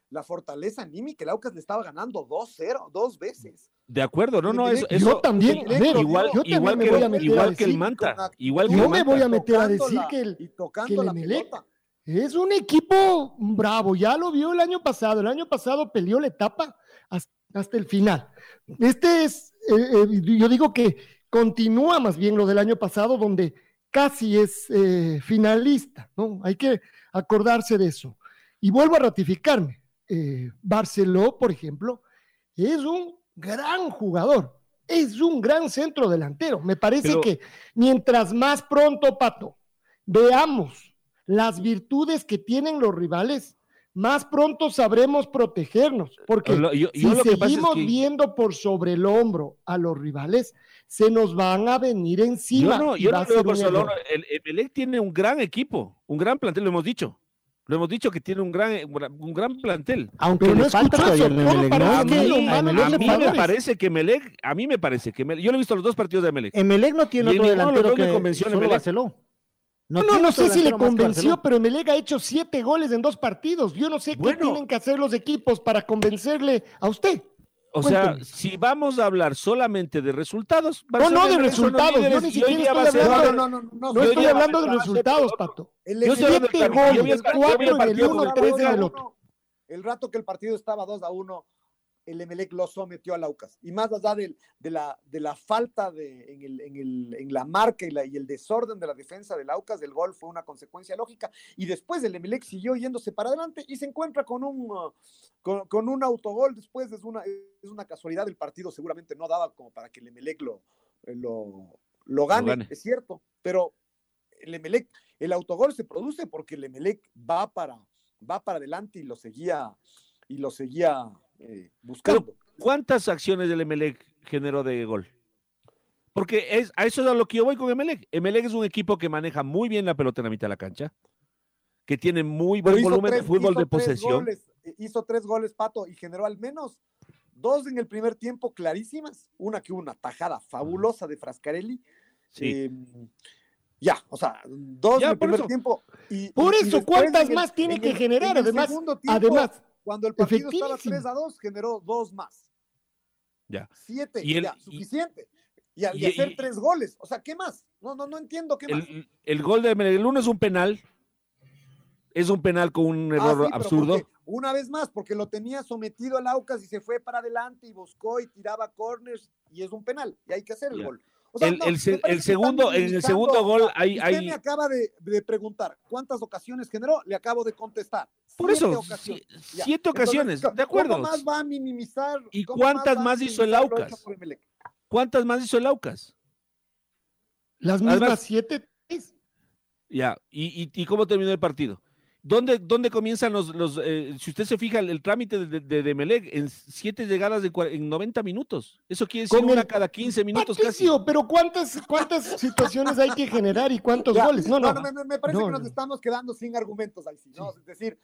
[SPEAKER 1] la fortaleza anímica, el Aucas le estaba ganando 2-0, dos veces.
[SPEAKER 4] De acuerdo, no, no, eso,
[SPEAKER 3] yo también, igual,
[SPEAKER 4] igual, que, igual que el Manta, igual que
[SPEAKER 3] yo
[SPEAKER 4] me
[SPEAKER 3] voy a meter a decir que el, que el Emelec es un equipo bravo, ya lo vio el año pasado. El año pasado peleó la etapa hasta, el final. Este es, eh, eh, yo digo que continúa más bien lo del año pasado, donde casi es eh, finalista, ¿no? Hay que acordarse de eso. Y vuelvo a ratificarme. Barceló, por ejemplo, es un gran jugador, es un gran centro delantero. Me parece que mientras más pronto, Pato, veamos las virtudes que tienen los rivales, más pronto sabremos protegernos, porque si seguimos viendo por sobre el hombro a los rivales, se nos van a venir encima.
[SPEAKER 4] Yo no, yo no por el, el tiene un gran equipo, un gran plantel, lo hemos dicho. Lo hemos dicho que tiene un gran, un gran plantel.
[SPEAKER 2] Aunque no falta todavía
[SPEAKER 4] A mí, me parece que Melec, a mí me parece que Melec, yo lo he visto los dos partidos de Melec.
[SPEAKER 2] Melec no tiene otro delantero que solo Barcelona.
[SPEAKER 3] No, no, sé si le convenció, pero Emelec ha hecho siete goles en dos partidos. Yo no sé qué tienen que hacer los equipos para convencerle a usted.
[SPEAKER 4] O sea, si vamos a hablar solamente de resultados.
[SPEAKER 3] No, no de resultados. Yo ni siquiera estoy hablando, no, no, no, no, estoy hablando de resultados, Pato.
[SPEAKER 1] El siete goles, cuatro en el uno, tres en el otro. El rato que el partido estaba 2 a 1, el Emelec lo sometió al Aucas. Y más allá de, de, la, de la falta de, en, el, en, el, en la marca y, la, y, el desorden de la defensa del Aucas, el gol fue una consecuencia lógica. Y después el Emelec siguió yéndose para adelante y se encuentra con un, uh, con, un autogol. Después es una, es una casualidad, el partido seguramente no daba como para que el Emelec lo, lo, lo, gane, es cierto. Pero el Emelec, el autogol se produce porque el Emelec va para, va para adelante y lo seguía, y lo seguía eh, buscando.
[SPEAKER 4] ¿Cuántas acciones del Emelec generó de gol? Porque es, a eso es a lo que yo voy con Emelec. Emelec es un equipo que maneja muy bien la pelota en la mitad de la cancha, que tiene muy buen volumen de fútbol de posesión.
[SPEAKER 1] Eh, hizo tres goles, Pato, y generó al menos dos en el primer tiempo clarísimas. Una que hubo una tajada fabulosa de Frascarelli. Em, ya, o sea, dos en el primer tiempo.
[SPEAKER 3] Y, por eso, ¿cuántas más tiene que generar? Además, además,
[SPEAKER 1] cuando el partido estaba 3 a 2, generó dos más.
[SPEAKER 4] Ya.
[SPEAKER 1] Siete, y ya, suficiente. Y, hacer tres goles. O sea, ¿qué más? No, no, no entiendo qué más.
[SPEAKER 4] El gol de el uno es un penal. Es un penal con un ah, error absurdo.
[SPEAKER 1] una vez más, porque lo tenía sometido al Aucas y se fue para adelante y buscó y tiraba corners y es un penal y hay que hacer el gol
[SPEAKER 4] el, segundo, en el segundo gol hay. Usted
[SPEAKER 1] me acaba de, preguntar cuántas ocasiones generó, le acabo de contestar.
[SPEAKER 4] Por eso, siete ocasiones, de acuerdo.
[SPEAKER 1] ¿Cuántas más va a minimizar?
[SPEAKER 4] ¿Y cuántas más, hizo el Aucas? ¿Cuántas más hizo el Aucas?
[SPEAKER 3] Las mismas siete.
[SPEAKER 4] Ya, ¿Y, y, cómo terminó el partido? ¿Dónde, dónde comienzan los, los eh, si usted se fija, el, trámite de, de, en siete llegadas de, en 90 minutos? Eso quiere decir una cada 15 minutos Patricio,
[SPEAKER 3] casi. pero ¿cuántas, cuántas situaciones hay que generar y cuántos goles? No, no.
[SPEAKER 1] me, parece que nos estamos quedando sin argumentos ahí, ¿no? Es decir,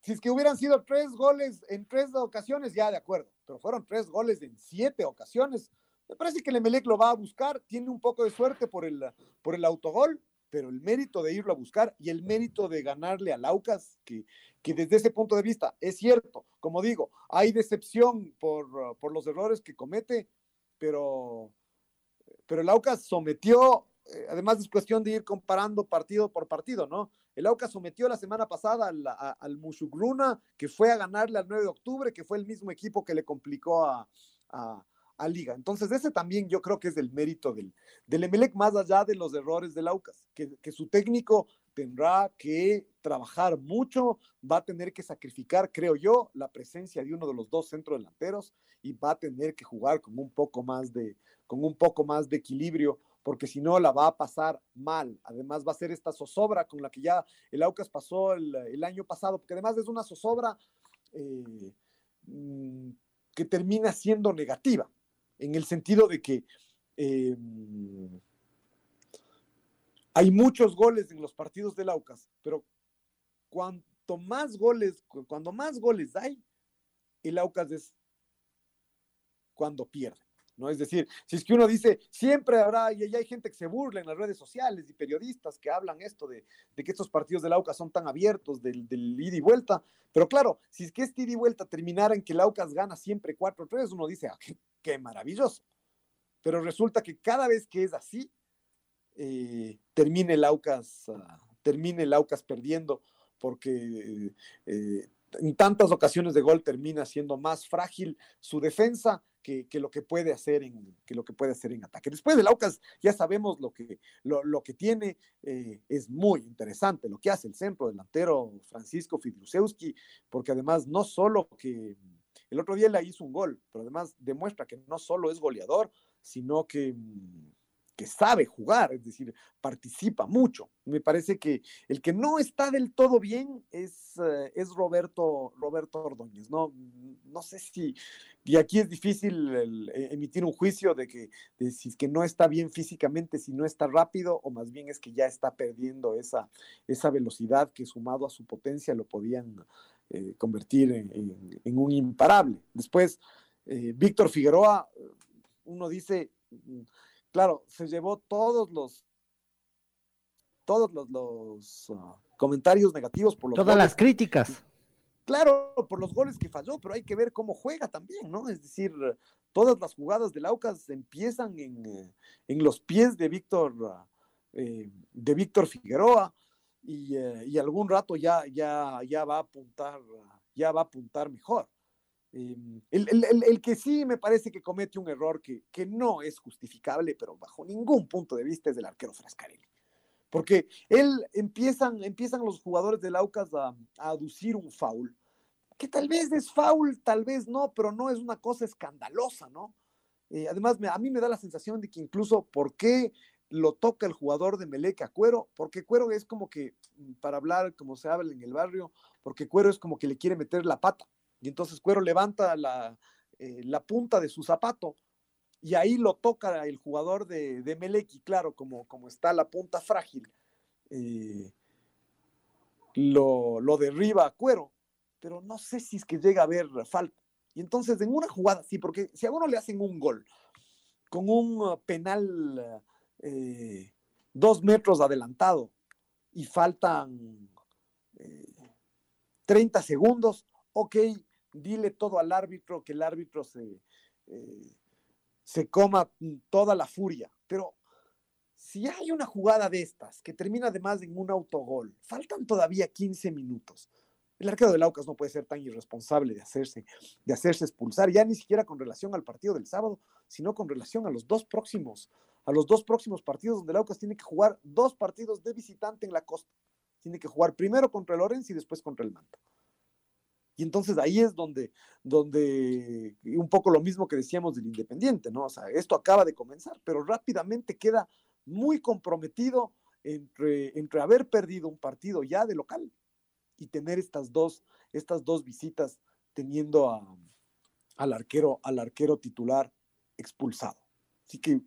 [SPEAKER 1] si es que hubieran sido tres goles en tres ocasiones, ya de acuerdo, pero fueron tres goles en siete ocasiones. Me parece que el Emelec lo va a buscar, tiene un poco de suerte por el, por el autogol, pero el mérito de irlo a buscar y el mérito de ganarle a Laucas, que, que desde ese punto de vista es cierto, como digo, hay decepción por, por los errores que comete, pero, pero el Aucas sometió, eh, además es cuestión de ir comparando partido por partido, ¿no? El Aucas sometió la semana pasada al, al Mushugruna, que fue a ganarle al 9 de octubre, que fue el mismo equipo que le complicó a, a a Liga. Entonces, ese también yo creo que es el mérito del, del Emelec, más allá de los errores del Aucas, que, que su técnico tendrá que trabajar mucho, va a tener que sacrificar, creo yo, la presencia de uno de los dos centrodelanteros y va a tener que jugar con un poco más de, con un poco más de equilibrio, porque si no la va a pasar mal. Además va a ser esta zozobra con la que ya el Aucas pasó el, el año pasado, porque además es una zozobra eh, mm, que termina siendo negativa en el sentido de que eh, hay muchos goles en los partidos del Aucas, pero cuanto más goles, cuando más goles hay, el Aucas es cuando pierde. ¿No? Es decir, si es que uno dice, siempre habrá, y hay gente que se burla en las redes sociales y periodistas que hablan esto de, que estos partidos del Aucas son tan abiertos del, del, y vuelta, pero claro, si es que este ida y vuelta terminara en que el Aucas gana siempre 4-3, uno dice, ah, qué maravilloso. Pero resulta que cada vez que es así, eh, termine el Aucas, ah, termine el Aucas perdiendo, porque eh, en tantas ocasiones de gol termina siendo más frágil su defensa que, lo que puede hacer en que lo que puede hacer en ataque. Después del Aucas ya sabemos lo que, lo, que tiene, eh, es muy interesante lo que hace el centro delantero Francisco Fidlusewski, porque además no solo que el otro día le hizo un gol, pero además demuestra que no solo es goleador, sino que, mm, que sabe jugar, es decir, participa mucho. Me parece que el que no está del todo bien es, eh, es Roberto, Roberto Ordóñez. ¿no? no sé si, y aquí es difícil eh, emitir un juicio de que es que no está bien físicamente, si no está rápido, o más bien es que ya está perdiendo esa, esa velocidad que sumado a su potencia lo podían eh, convertir en, un imparable. Después, Víctor Figueroa, uno dice, claro, se llevó todos los todos los, ah, comentarios negativos por los
[SPEAKER 2] todas las críticas.
[SPEAKER 1] Claro, por los goles que falló, pero hay que ver cómo juega también, ¿no? Es decir, todas las jugadas del Aucas empiezan en, eh, en los pies de Víctor, de Víctor Figueroa. Eh, y, algún rato ya, ya, ya va a apuntar, ya va a apuntar mejor. Em, el, que sí me parece que comete un error que, no es justificable, pero bajo ningún punto de vista es del arquero Frascarelli. Porque él empiezan, empiezan los jugadores del Aucas a, a aducir un foul, que tal vez es foul, tal vez no, pero no es una cosa escandalosa, ¿no? Eh, además, a mí me da la sensación de que incluso, ¿por qué lo toca el jugador de Meleca a Cuero, porque Cuero es como que, mm, para hablar como se habla en el barrio, porque Cuero es como que le quiere meter la pata. Y entonces Cuero levanta la, eh, la punta de su zapato y ahí lo toca el jugador de, de claro, como, como está la punta frágil, eh, lo, lo derriba a Cuero, pero no sé si es que llega a haber falta. Y entonces en una jugada, sí, porque si a uno le hacen un gol con un uh, penal eh, dos metros adelantado y faltan 30 eh, segundos, ok, dile todo al árbitro, que el árbitro se, eh, se coma toda la furia, pero si hay una jugada de estas que termina además en un autogol, faltan todavía 15 minutos. El arquero de Laucas no puede ser tan irresponsable de hacerse, de hacerse expulsar, ya ni siquiera con relación al partido del sábado, sino con relación a los dos próximos, a los dos próximos partidos donde el Aucas tiene que jugar dos partidos de visitante en la costa. Tiene que jugar primero contra el y después contra el Manta. Y entonces ahí es donde, donde un poco lo mismo que decíamos del Independiente, ¿no? O sea, esto acaba de comenzar, pero rápidamente queda muy comprometido entre, entre haber perdido un partido ya de local y tener estas dos, estas dos visitas teniendo al, arquero, al arquero titular expulsado. Así que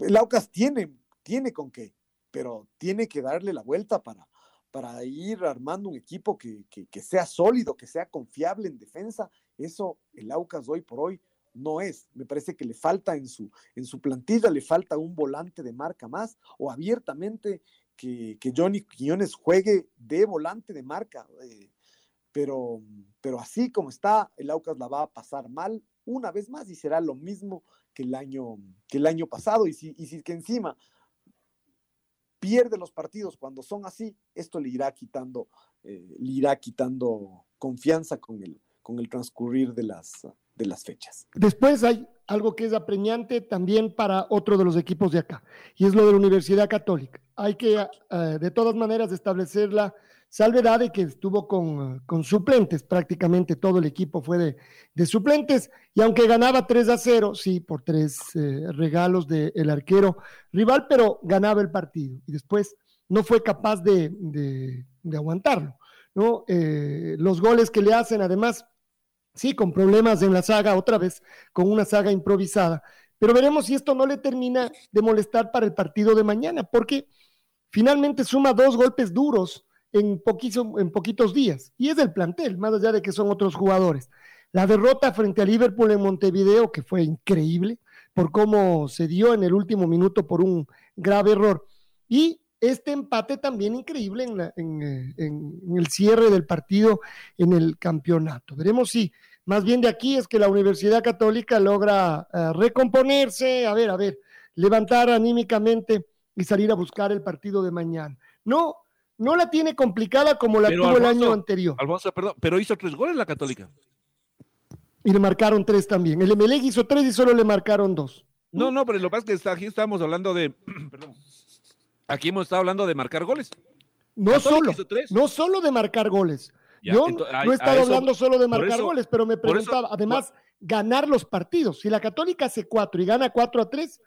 [SPEAKER 1] el Aucas tiene, tiene con qué, pero tiene que darle la vuelta para, para ir armando un equipo que, que, sea sólido, que sea confiable en defensa. Eso el Aucas hoy por hoy no es. Me parece que le falta en su, en su plantilla, le falta un volante de marca más o abiertamente que, que Johnny Quiñones juegue de volante de marca. Eh, pero, pero así como está, el Aucas la va a pasar mal una vez más y será lo mismo que el año, que el año pasado. Y si, y si que encima pierde los partidos cuando son así, esto le irá quitando, eh, le irá quitando confianza con el, con el transcurrir de las, de las fechas.
[SPEAKER 3] Después hay algo que es apremiante también para otro de los equipos de acá, y es lo de la Universidad Católica. Hay que, eh, de todas maneras, establecerla salvedad de que estuvo con, suplentes, prácticamente todo el equipo fue de, suplentes, y aunque ganaba 3 a 0, sí, por tres eh, regalos del arquero rival, pero ganaba el partido, y después no fue capaz de, aguantarlo, ¿no? Eh, los goles que le hacen, además, sí, con problemas en la saga, otra vez, con una saga improvisada, pero veremos si esto no le termina de molestar para el partido de mañana, porque finalmente suma dos golpes duros, en, en poquitos días. Y es del plantel, más allá de que son otros jugadores. La derrota frente a Liverpool en Montevideo, que fue increíble, por cómo se dio en el último minuto por un grave error. Y este empate también increíble en, eh, el cierre del partido en el campeonato. Veremos si más bien de aquí es que la Universidad Católica logra eh, recomponerse, a ver, a ver, levantar anímicamente y salir a buscar el partido de mañana. No no la tiene complicada como la tuvo el año anterior.
[SPEAKER 4] Alfonso, perdón, pero hizo tres goles la Católica.
[SPEAKER 3] Y le marcaron tres también. El Emelec hizo tres y solo le marcaron dos.
[SPEAKER 4] No, no, pero lo que pasa es que aquí estamos hablando de. perdón. Aquí hemos estado hablando de marcar goles.
[SPEAKER 3] No solo, no solo de marcar goles. Yo no he estado hablando solo de marcar goles, pero me preguntaba, además, ganar los partidos. Si la Católica hace cuatro y gana cuatro a tres,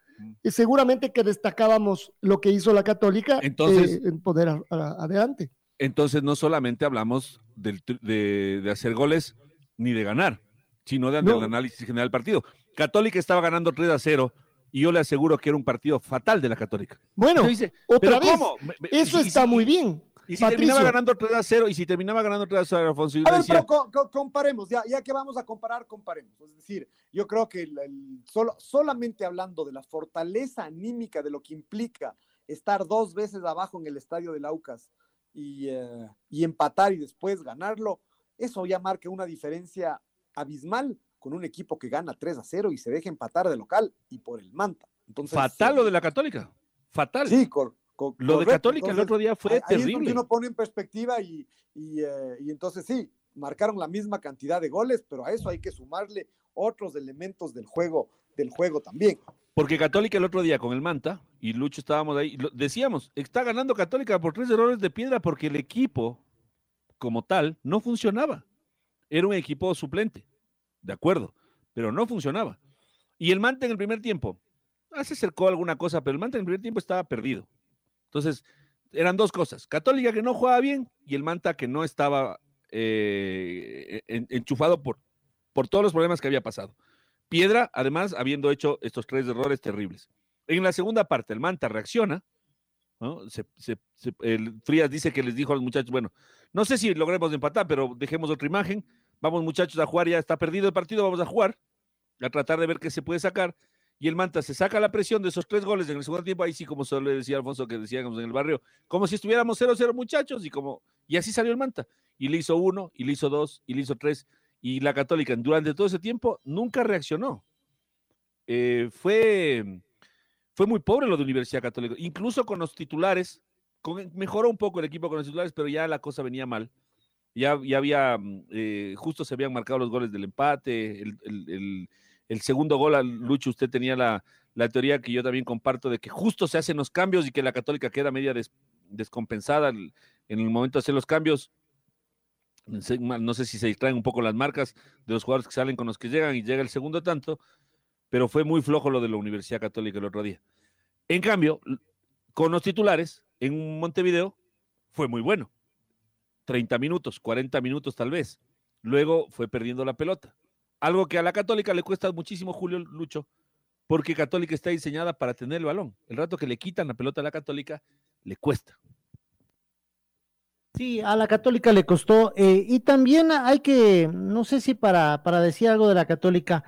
[SPEAKER 3] seguramente que destacábamos lo que hizo la Católica
[SPEAKER 4] entonces,
[SPEAKER 3] eh, en poder adelante.
[SPEAKER 4] Entonces no solamente hablamos de, hacer goles ni de ganar, sino de, del análisis general del partido. Católica estaba ganando 3 a 0 y yo le aseguro que era un partido fatal de la Católica.
[SPEAKER 3] Bueno, otra vez, eso está muy bien.
[SPEAKER 4] Y si terminaba ganando 3 a 0, y si terminaba ganando 3 a 0, Alfonso.
[SPEAKER 1] A ver, pero comparemos, ya, ya que vamos a comparar, comparemos. Es decir, yo creo que solo, solamente hablando de la fortaleza anímica de lo que implica estar dos veces abajo en el estadio del Aucas y, eh, y empatar y después ganarlo, eso ya marca una diferencia abismal con un equipo que gana 3 a 0 y se deja empatar de local y por el Manta. Entonces,
[SPEAKER 4] Fatal lo de la Católica. Fatal.
[SPEAKER 1] Sí,
[SPEAKER 4] lo de Católica el otro día fue terrible.
[SPEAKER 1] Ahí es uno pone en perspectiva y, eh, y, entonces sí, marcaron la misma cantidad de goles, pero a eso hay que sumarle otros elementos del juego, del juego también.
[SPEAKER 4] Porque Católica el otro día con el Manta, y Lucho estábamos ahí, decíamos, está ganando Católica por tres errores de piedra porque el equipo como tal no funcionaba. Era un equipo suplente, de acuerdo, pero no funcionaba. Y el Manta en el primer tiempo, ah, se acercó alguna cosa, pero el Manta en el primer tiempo estaba perdido. Entonces, eran dos cosas. Católica que no jugaba bien y el Manta que no estaba eh, enchufado por, por todos los problemas que había pasado. Piedra, además, habiendo hecho estos tres errores terribles. En la segunda parte, el Manta reacciona. el Frías dice que les dijo a los muchachos, bueno, no sé si logremos empatar, pero dejemos otra imagen. Vamos muchachos a jugar, ya está perdido el partido, vamos a jugar, a tratar de ver qué se puede sacar y el Manta se saca la presión de esos tres goles en el segundo tiempo, ahí sí, como solo le decía Alfonso que decíamos en el barrio, como si estuviéramos 0-0 muchachos, y como, y así salió el Manta, y le hizo uno, y le hizo dos, y le hizo tres, y la Católica durante todo ese tiempo nunca reaccionó. Eh, fue, fue muy pobre lo de Universidad Católica, incluso con los titulares, mejoró un poco el equipo con los titulares, pero ya la cosa venía mal. Ya, ya había, mm, eh, justo se habían marcado los goles del empate, el segundo gol, Lucho, usted tenía la, teoría que yo también comparto de que justo se hacen los cambios y que la Católica queda media descompensada en el momento de hacer los cambios. No sé si se distraen un poco las marcas de los jugadores que salen con los que llegan y llega el segundo tanto, pero fue muy flojo lo de la Universidad Católica el otro día. En cambio, con los titulares en Montevideo fue muy bueno. 30 minutos, 40 minutos tal vez. Luego fue perdiendo la pelota. Algo que a la Católica le cuesta muchísimo, Julio Lucho, porque Católica está diseñada para tener el balón. El rato que le quitan la pelota a la Católica, le cuesta.
[SPEAKER 2] Sí, a la Católica le costó. Eh, y también hay que, no sé si para, para decir algo de la Católica,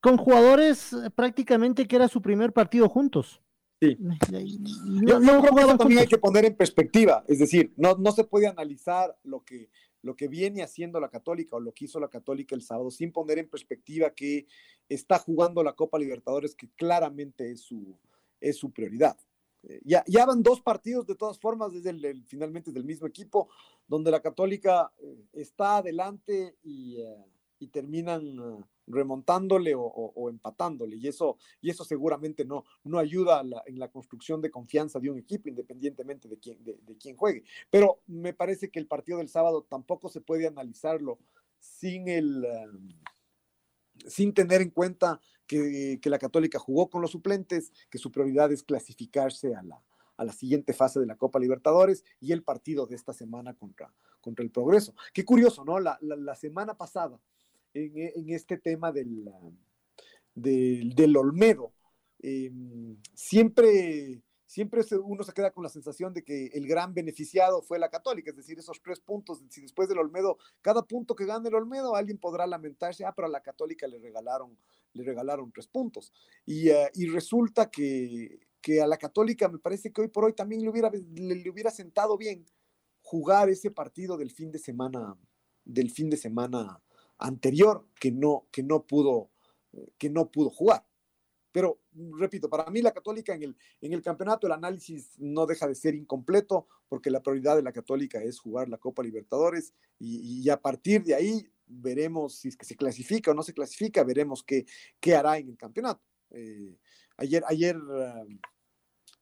[SPEAKER 2] con jugadores prácticamente que era su primer partido juntos.
[SPEAKER 1] Sí. No, no, también hay que poner en perspectiva, es decir, no, no se puede analizar lo que, lo que viene haciendo la Católica o lo que hizo la Católica el sábado sin poner en perspectiva que está jugando la Copa Libertadores, que claramente es su, es su prioridad. Eh, ya, ya van dos partidos de todas formas, desde el, finalmente del mismo equipo, donde la Católica eh, está adelante y, eh, y terminan remontándole o, empatándole. Y eso, y eso seguramente no, no ayuda en la construcción de confianza de un equipo, independientemente de quién, de, quién juegue. Pero me parece que el partido del sábado tampoco se puede analizarlo sin el... Em, sin tener en cuenta que, la Católica jugó con los suplentes, que su prioridad es clasificarse a la, a la siguiente fase de la Copa Libertadores y el partido de esta semana contra, contra el Progreso. Qué curioso, ¿no? La, la semana pasada en, este tema del, del, Olmedo. Em, siempre, siempre uno se queda con la sensación de que el gran beneficiado fue la Católica, es decir, esos tres puntos, si después del Olmedo, cada punto que gane el Olmedo, alguien podrá lamentarse, ah, pero a la Católica le regalaron, le regalaron tres puntos. Y, eh, y resulta que, que, a la Católica me parece que hoy por hoy también le hubiera, le hubiera sentado bien jugar ese partido del fin de semana, del fin de semana anterior que no, que no, pudo, que no pudo jugar. Pero, repito, para mí la católica en el, en el campeonato el análisis no deja de ser incompleto porque la prioridad de la católica es jugar la Copa Libertadores y, a partir de ahí veremos si es que se clasifica o no se clasifica, veremos qué, qué hará en el campeonato. Eh, ayer, ayer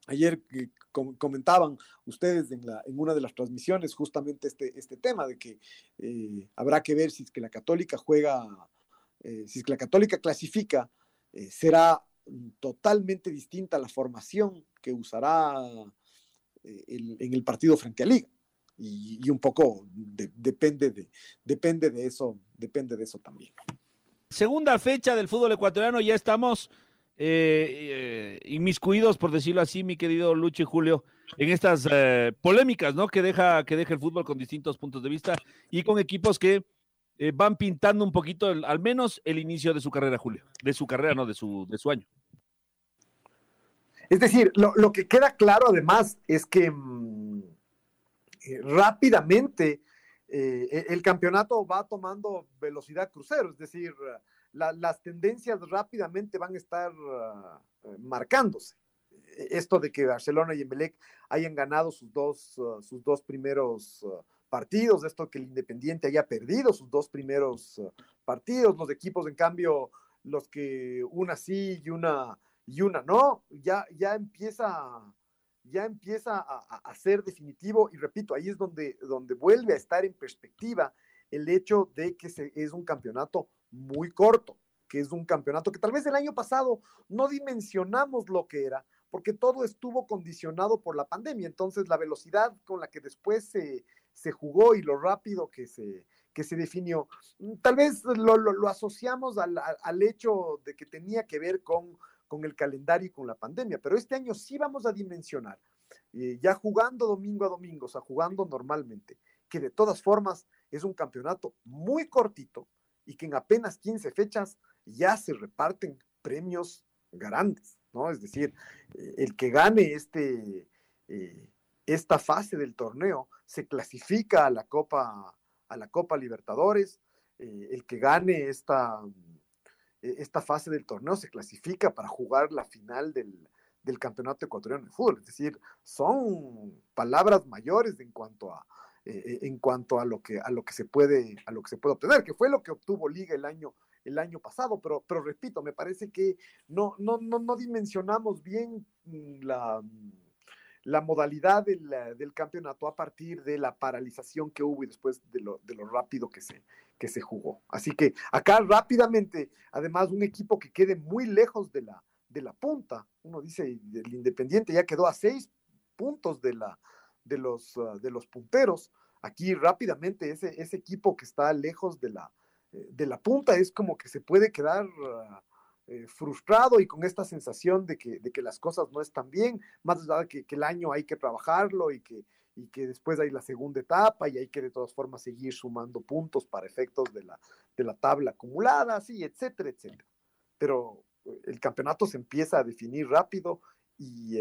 [SPEAKER 1] Ayer eh, comentaban ustedes en, una de las transmisiones justamente este, este tema de que eh, habrá que ver si es que la católica juega, eh, si es que la católica clasifica, será totalmente distinta la formación que usará en el partido frente a Liga. Y, un poco depende, de, depende de eso, depende de eso también.
[SPEAKER 4] Segunda fecha del fútbol ecuatoriano, ya estamos eh, eh, inmiscuidos, por decirlo así, mi querido Lucho y Julio, en estas eh, polémicas, ¿no? Que deja, que deja el fútbol con distintos puntos de vista y con equipos que eh, van pintando un poquito, al menos el inicio de su carrera, Julio, de su carrera, no, de su, de su año.
[SPEAKER 1] Es decir, lo, que queda claro además es que mm, rápidamente el campeonato va tomando velocidad crucero, es decir, las tendencias rápidamente van a estar eh, marcándose. Esto de que Barcelona y Emelec hayan ganado sus dos, ah, sus dos primeros uh, partidos, esto que el Independiente haya perdido sus dos primeros partidos, los equipos en cambio, los que una sí y una, y una no, ya, ya empieza ya empieza a, ser definitivo y repito, ahí es donde, donde vuelve a estar en perspectiva el hecho de que es un campeonato muy corto, que es un campeonato que tal vez el año pasado no dimensionamos lo que era, porque todo estuvo condicionado por la pandemia. Entonces, la velocidad con la que después se, se jugó y lo rápido que se, que se definió, tal vez lo, lo, asociamos al, al, hecho de que tenía que ver con, con el calendario y con la pandemia, pero este año sí vamos a dimensionar, eh, ya jugando domingo a domingo, o sea, jugando normalmente, que de todas formas es un campeonato muy cortito, y que en apenas 15 fechas ya se reparten premios grandes, ¿no? Es decir, eh, el que gane este, eh, esta fase del torneo se clasifica a la Copa, a la Copa Libertadores, eh, el que gane esta, esta fase del torneo se clasifica para jugar la final del, del Campeonato Ecuatoriano de Fútbol. Es decir, son palabras mayores en cuanto a, eh, en cuanto a lo que a lo que se puede a lo que se puede obtener, que fue lo que obtuvo Liga el año el año pasado, pero, pero repito, me parece que no, no, no, no dimensionamos bien mm, la, mm, la modalidad del, del, campeonato a partir de la paralización que hubo y después de lo, de lo rápido que se, que se jugó. Así que acá rápidamente, además, un equipo que quede muy lejos de la, de la punta, uno dice, el Independiente ya quedó a seis puntos de, la, de, los, ah, de los punteros. Aquí rápidamente ese, ese equipo que está lejos de la, eh, de la punta es como que se puede quedar ah, eh, frustrado y con esta sensación de que, de que las cosas no están bien, más allá que, que el año hay que trabajarlo y que, y que después hay la segunda etapa y hay que de todas formas seguir sumando puntos para efectos de la, de la tabla acumulada, sí, etcétera, etcétera. Pero eh, el campeonato se empieza a definir rápido y,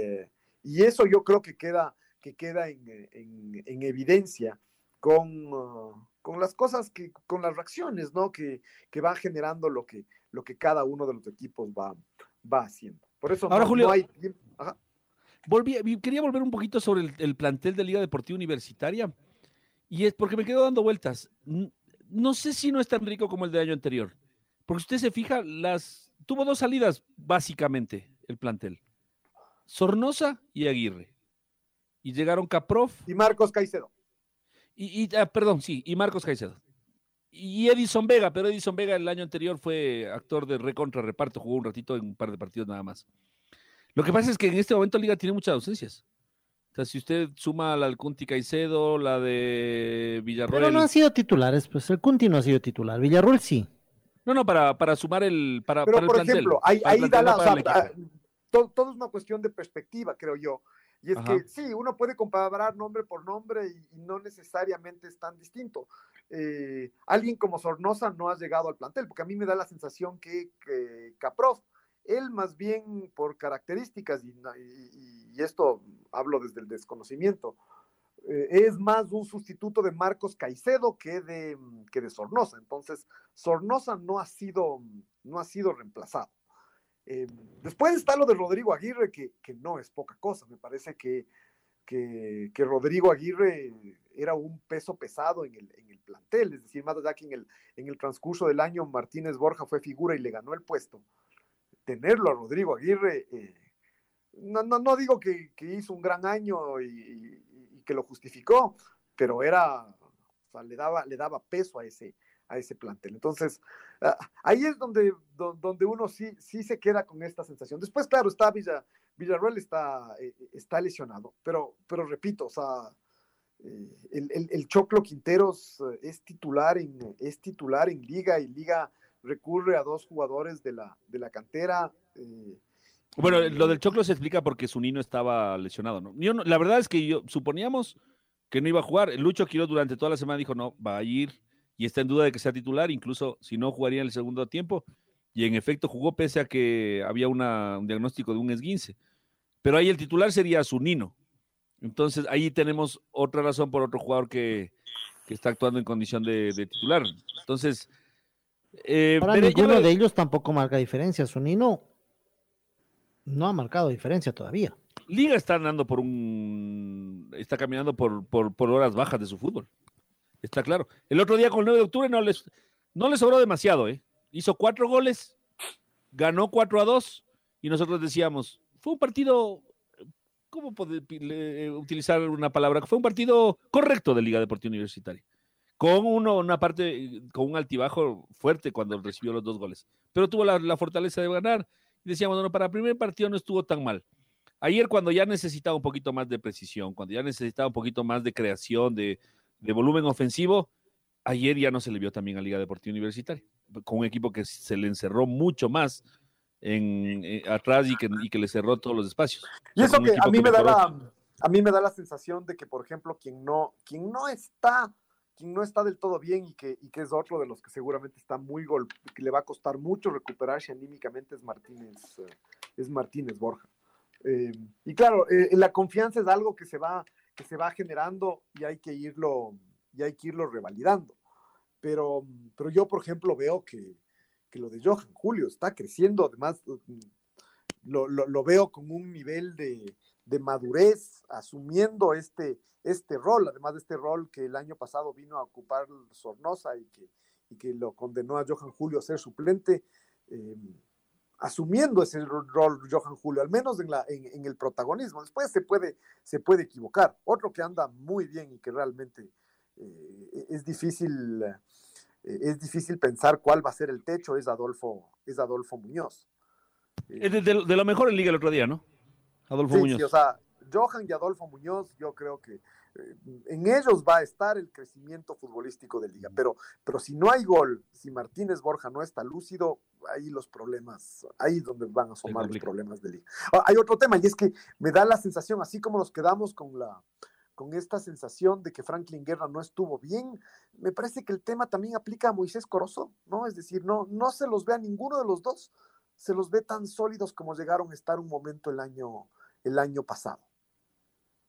[SPEAKER 1] y eso yo creo que queda, que queda en, en, evidencia con, uh, con, las cosas, que, con las reacciones, ¿no? Que, que van generando lo que, lo que cada uno de los equipos va, va haciendo. Por eso
[SPEAKER 4] Ahora, Julio, hay Volví, quería volver un poquito sobre el, plantel de Liga Deportiva Universitaria, y es porque me quedo dando vueltas. No sé si no es tan rico como el del año anterior, porque usted se fija, las tuvo dos salidas básicamente el plantel. Sornosa y Aguirre. Y llegaron Caprof.
[SPEAKER 1] Y Marcos Caicedo.
[SPEAKER 4] Y, ah, perdón, sí, y Marcos Caicedo. Y Edison Vega, pero Edison Vega el año anterior fue actor de recontra reparto, jugó un ratito en un par de partidos nada más. Lo que pasa es que en este momento Liga tiene muchas ausencias. O sea, si usted suma la del Cunti Caicedo, la de Villarroel.
[SPEAKER 2] Pero no han sido titulares, pues el Cunti no ha sido titular. Villarroel sí.
[SPEAKER 4] No, no, para, para sumar el. Para,
[SPEAKER 1] Pero,
[SPEAKER 4] para
[SPEAKER 1] por ejemplo, ahí, ahí da la todo, es una cuestión de perspectiva, creo yo. Y es que sí, uno puede comparar nombre por nombre y, no necesariamente es tan distinto. Eh, alguien como Sornosa no ha llegado al plantel, porque a mí me da la sensación que, que Caprof, él más bien por características, y, y, esto hablo desde el desconocimiento, eh, es más un sustituto de Marcos Caicedo que de, que de Sornosa. Entonces, Sornosa no ha sido, no ha sido reemplazado. Eh, después está lo de Rodrigo Aguirre, que, no es poca cosa. Me parece que, que, Rodrigo Aguirre era un peso pesado en el, en el, plantel. Es decir, más allá que en el, en el transcurso del año Martínez Borja fue figura y le ganó el puesto. Tenerlo a Rodrigo Aguirre, eh, no, no, no, digo que, hizo un gran año y, que lo justificó, pero era, le, daba, le daba peso a ese, a ese plantel. Entonces, ah, ahí es donde, donde uno sí, sí se queda con esta sensación. Después, claro, está Villa, Villarreal está, eh, está lesionado, pero, pero repito, o sea, eh, el, el, Choclo Quinteros eh, es titular, en, es titular en liga y liga recurre a dos jugadores de la, de la cantera.
[SPEAKER 4] bueno, lo del Choclo se explica porque su niño estaba lesionado, ¿no? Yo la verdad es que yo suponíamos que no iba a jugar. Lucho Quiroz durante toda la semana dijo, no, va a ir y está en duda de que sea titular, incluso si no jugaría en el segundo tiempo. Y en efecto jugó pese a que había un diagnóstico de un esguince. Pero ahí el titular sería Zunino. Entonces ahí tenemos otra razón por otro jugador que, está actuando en condición de, titular. Entonces.
[SPEAKER 2] Eh, Para ninguno de ellos tampoco marca diferencia. Zunino no ha marcado diferencia todavía.
[SPEAKER 4] Liga está andando por un. está caminando por, por horas bajas de su fútbol. Está claro. El otro día con el 9 de octubre no les, no les sobró demasiado, ¿eh? Hizo cuatro goles, ganó 4 a 2 y nosotros decíamos, fue un partido, ¿cómo puede utilizar una palabra? Fue un partido correcto de Liga Deportiva Universitaria. Con uno, una parte, con un altibajo fuerte cuando recibió los dos goles. Pero tuvo la, fortaleza de ganar. Y decíamos, bueno, para el primer partido no estuvo tan mal. Ayer cuando ya necesitaba un poquito más de precisión, cuando ya necesitaba un poquito más de creación, de, de volumen ofensivo, ayer ya no se le vio también a Liga Deportiva Universitaria, con un equipo que se le encerró mucho más en, eh, atrás y que, y que, le cerró todos los espacios.
[SPEAKER 1] Y eso que a mí me da la, a mí me da la sensación de que, por ejemplo, quien no, quien no está, quien no está del todo bien y que, y que es otro de los que seguramente está muy gol, que le va a costar mucho recuperarse anímicamente es Martínez, eh, es Martínez Borja. Eh, y claro, la confianza es algo que se va que se va generando y hay que irlo, y hay que irlo revalidando. Pero, pero yo, por ejemplo, veo que, que lo de Johan Julio está creciendo, además lo, lo, veo con un nivel de, de, madurez, asumiendo este, este rol, además de este rol que el año pasado vino a ocupar Sornosa y que, y que lo condenó a Johan Julio a ser suplente. Eh, asumiendo ese rol Johan Julio, al menos en, la, en, el protagonismo. Después se puede, se puede equivocar. Otro que anda muy bien y que realmente eh, es difícil. Eh, es difícil pensar cuál va a ser el techo, es Adolfo, es Adolfo Muñoz.
[SPEAKER 4] Es de, lo mejor en Liga el otro día, ¿no? Adolfo Muñoz.
[SPEAKER 1] Sí, o sea, Johan y Adolfo Muñoz, yo creo que eh, en ellos va a estar el crecimiento futbolístico de liga, pero, pero si no hay gol, si Martínez Borja no está lúcido, ahí los problemas, ahí donde van a asomar los problemas de liga. Ah, hay otro tema y es que me da la sensación, así como nos quedamos con la con esta sensación de que Franklin Guerra no estuvo bien, me parece que el tema también aplica a Moisés Corozo, ¿no? Es decir, no, no se los ve a ninguno de los dos, se los ve tan sólidos como llegaron a estar un momento el año, el año pasado.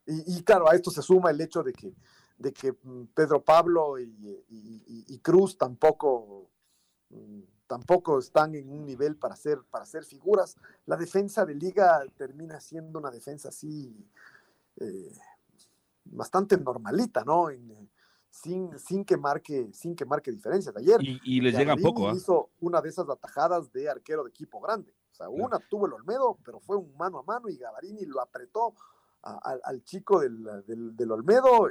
[SPEAKER 1] Y, claro, a esto se suma el hecho de que, de que mm, Pedro Pablo y, Cruz tampoco, mm, tampoco están en un nivel para ser, para ser figuras. La defensa de liga termina siendo una defensa así eh, bastante normalita, ¿no? sin, sin, que marque, sin que marque diferencias. Ayer
[SPEAKER 4] y, les llega poco. ¿ah?
[SPEAKER 1] Hizo una de esas atajadas de arquero de equipo grande. O sea, una tuvo el Olmedo, pero fue un mano a mano y Gavarini lo apretó al chico del, Olmedo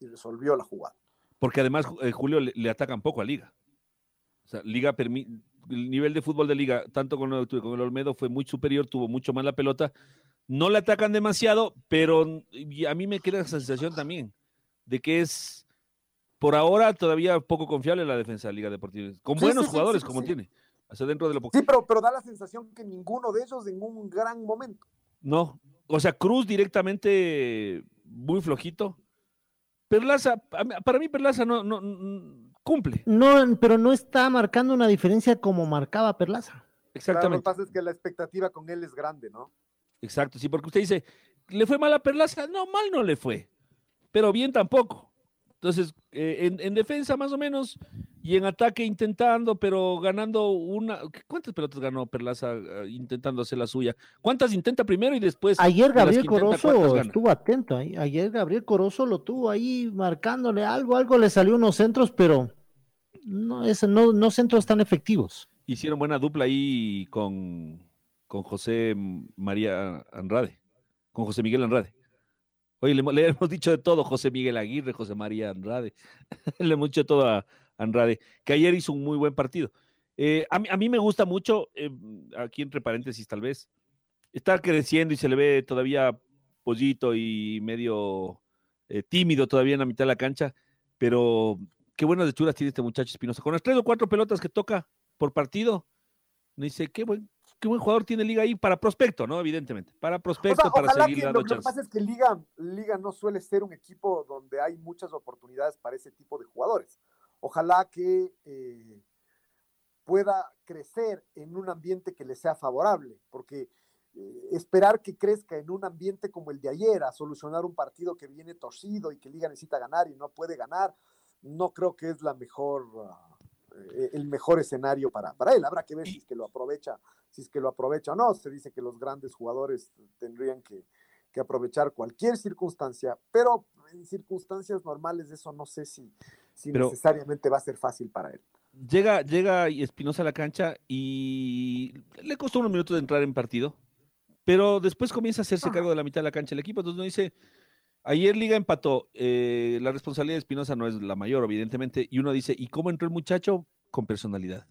[SPEAKER 1] y, resolvió la jugada.
[SPEAKER 4] Porque además, eh, Julio, le, atacan poco a Liga. O sea, Liga el nivel de fútbol de Liga, tanto con el, con el Olmedo, fue muy superior, tuvo mucho más la pelota. No le atacan demasiado, pero a mí me queda la sensación también de que es por ahora todavía poco confiable la defensa de Liga Deportiva. Con buenos jugadores como tiene. Dentro de lo
[SPEAKER 1] Sí, pero, pero da la sensación que ninguno de ellos en un gran momento.
[SPEAKER 4] No, o sea, Cruz directamente muy flojito. Perlaza, para mí Perlaza no, no, cumple.
[SPEAKER 2] No, pero no está marcando una diferencia como marcaba Perlaza.
[SPEAKER 1] Exactamente. lo que pasa es que la expectativa con él es grande, ¿no?
[SPEAKER 4] Exacto, sí, porque usted dice, ¿le fue mal a Perlaza? No, mal no le fue, pero bien tampoco. Entonces, eh, en, defensa más o menos y en ataque intentando, pero ganando una. ¿Cuántas pelotas ganó Perlaza eh, intentando hacer la suya? ¿Cuántas intenta primero y después?
[SPEAKER 2] Ayer Gabriel Corozo estuvo atento ahí. Ayer Gabriel Corozo lo tuvo ahí marcándole algo, algo le salió unos centros, pero no, es, no, no centros tan efectivos.
[SPEAKER 4] Hicieron buena dupla ahí con, con José María Andrade, con José Miguel Andrade. Oye, le, hemos dicho de todo, José Miguel Aguirre, José María Andrade. le hemos dicho todo a Andrade, que ayer hizo un muy buen partido. Eh, a, mí, me gusta mucho, eh, aquí entre paréntesis tal vez, está creciendo y se le ve todavía pollito y medio eh, tímido todavía en la mitad de la cancha, pero qué buenas lechuras tiene este muchacho Espinosa. Con las tres o cuatro pelotas que toca por partido, me dice, qué buen, qué buen jugador tiene Liga ahí para prospecto, ¿no? Evidentemente, para prospecto, para seguir dando
[SPEAKER 1] lo, que pasa es que Liga, Liga no suele ser un equipo donde hay muchas oportunidades para ese tipo de jugadores. Ojalá que eh, pueda crecer en un ambiente que le sea favorable, porque eh, esperar que crezca en un ambiente como el de ayer, a solucionar un partido que viene torcido y que Liga necesita ganar y no puede ganar, no creo que es la mejor, eh, el mejor escenario para, para él. Habrá que ver si es que lo aprovecha si es que lo aprovecha o no. Se dice que los grandes jugadores tendrían que, aprovechar cualquier circunstancia, pero en circunstancias normales eso no sé si, si necesariamente va a ser fácil para él.
[SPEAKER 4] Llega, llega Espinosa a la cancha y le costó unos minutos de entrar en partido, pero después comienza a hacerse cargo de la mitad de la cancha el equipo. Entonces uno dice, ayer Liga empató, eh, la responsabilidad de Espinosa no es la mayor, evidentemente, y uno dice, ¿y cómo entró el muchacho? Con personalidad,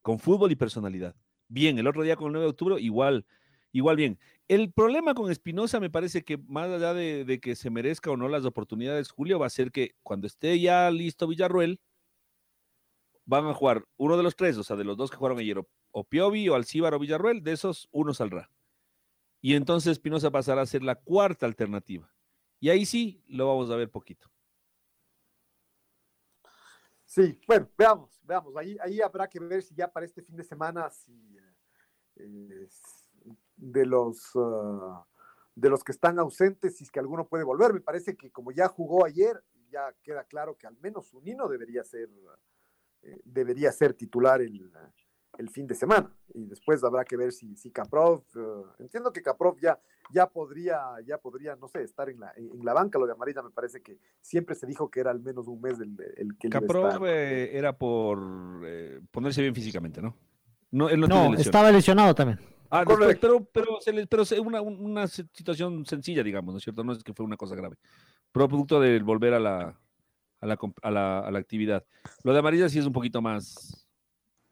[SPEAKER 4] con fútbol y personalidad bien. El otro día con el 9 de octubre, igual, igual bien. El problema con Espinosa me parece que más allá de, que se merezca o no las oportunidades, Julio, va a ser que cuando esté ya listo Villarruel, van a jugar uno de los tres, o sea, de los dos que jugaron ayer, o, Piovi o Alcíbar o Villarruel, de esos uno saldrá. Y entonces Espinosa pasará a ser la cuarta alternativa. Y ahí sí lo vamos a ver poquito.
[SPEAKER 1] Sí, bueno, veamos, veamos. Ahí, ahí habrá que ver si ya para este fin de semana, si eh, de los ah, de los que están ausentes, si es que alguno puede volver. Me parece que como ya jugó ayer, ya queda claro que al menos un Unino debería ser, eh, debería ser titular el, el fin de semana. Y después habrá que ver si, si Kaprov, eh, entiendo que Kaprov ya, ya podría, ya podría, no sé, estar en la, en la banca. Lo de Amarilla me parece que siempre se dijo que era al menos un mes el, el que
[SPEAKER 4] Kaprov eh, era por eh, ponerse bien físicamente, ¿no?
[SPEAKER 2] No, no, estaba lesionado también.
[SPEAKER 4] Ah, pero, pero, pero una, una situación sencilla, digamos, ¿no es cierto? No es que fue una cosa grave. Producto de volver a la, a la, a la, a la actividad. Lo de Amarilla sí es un poquito más,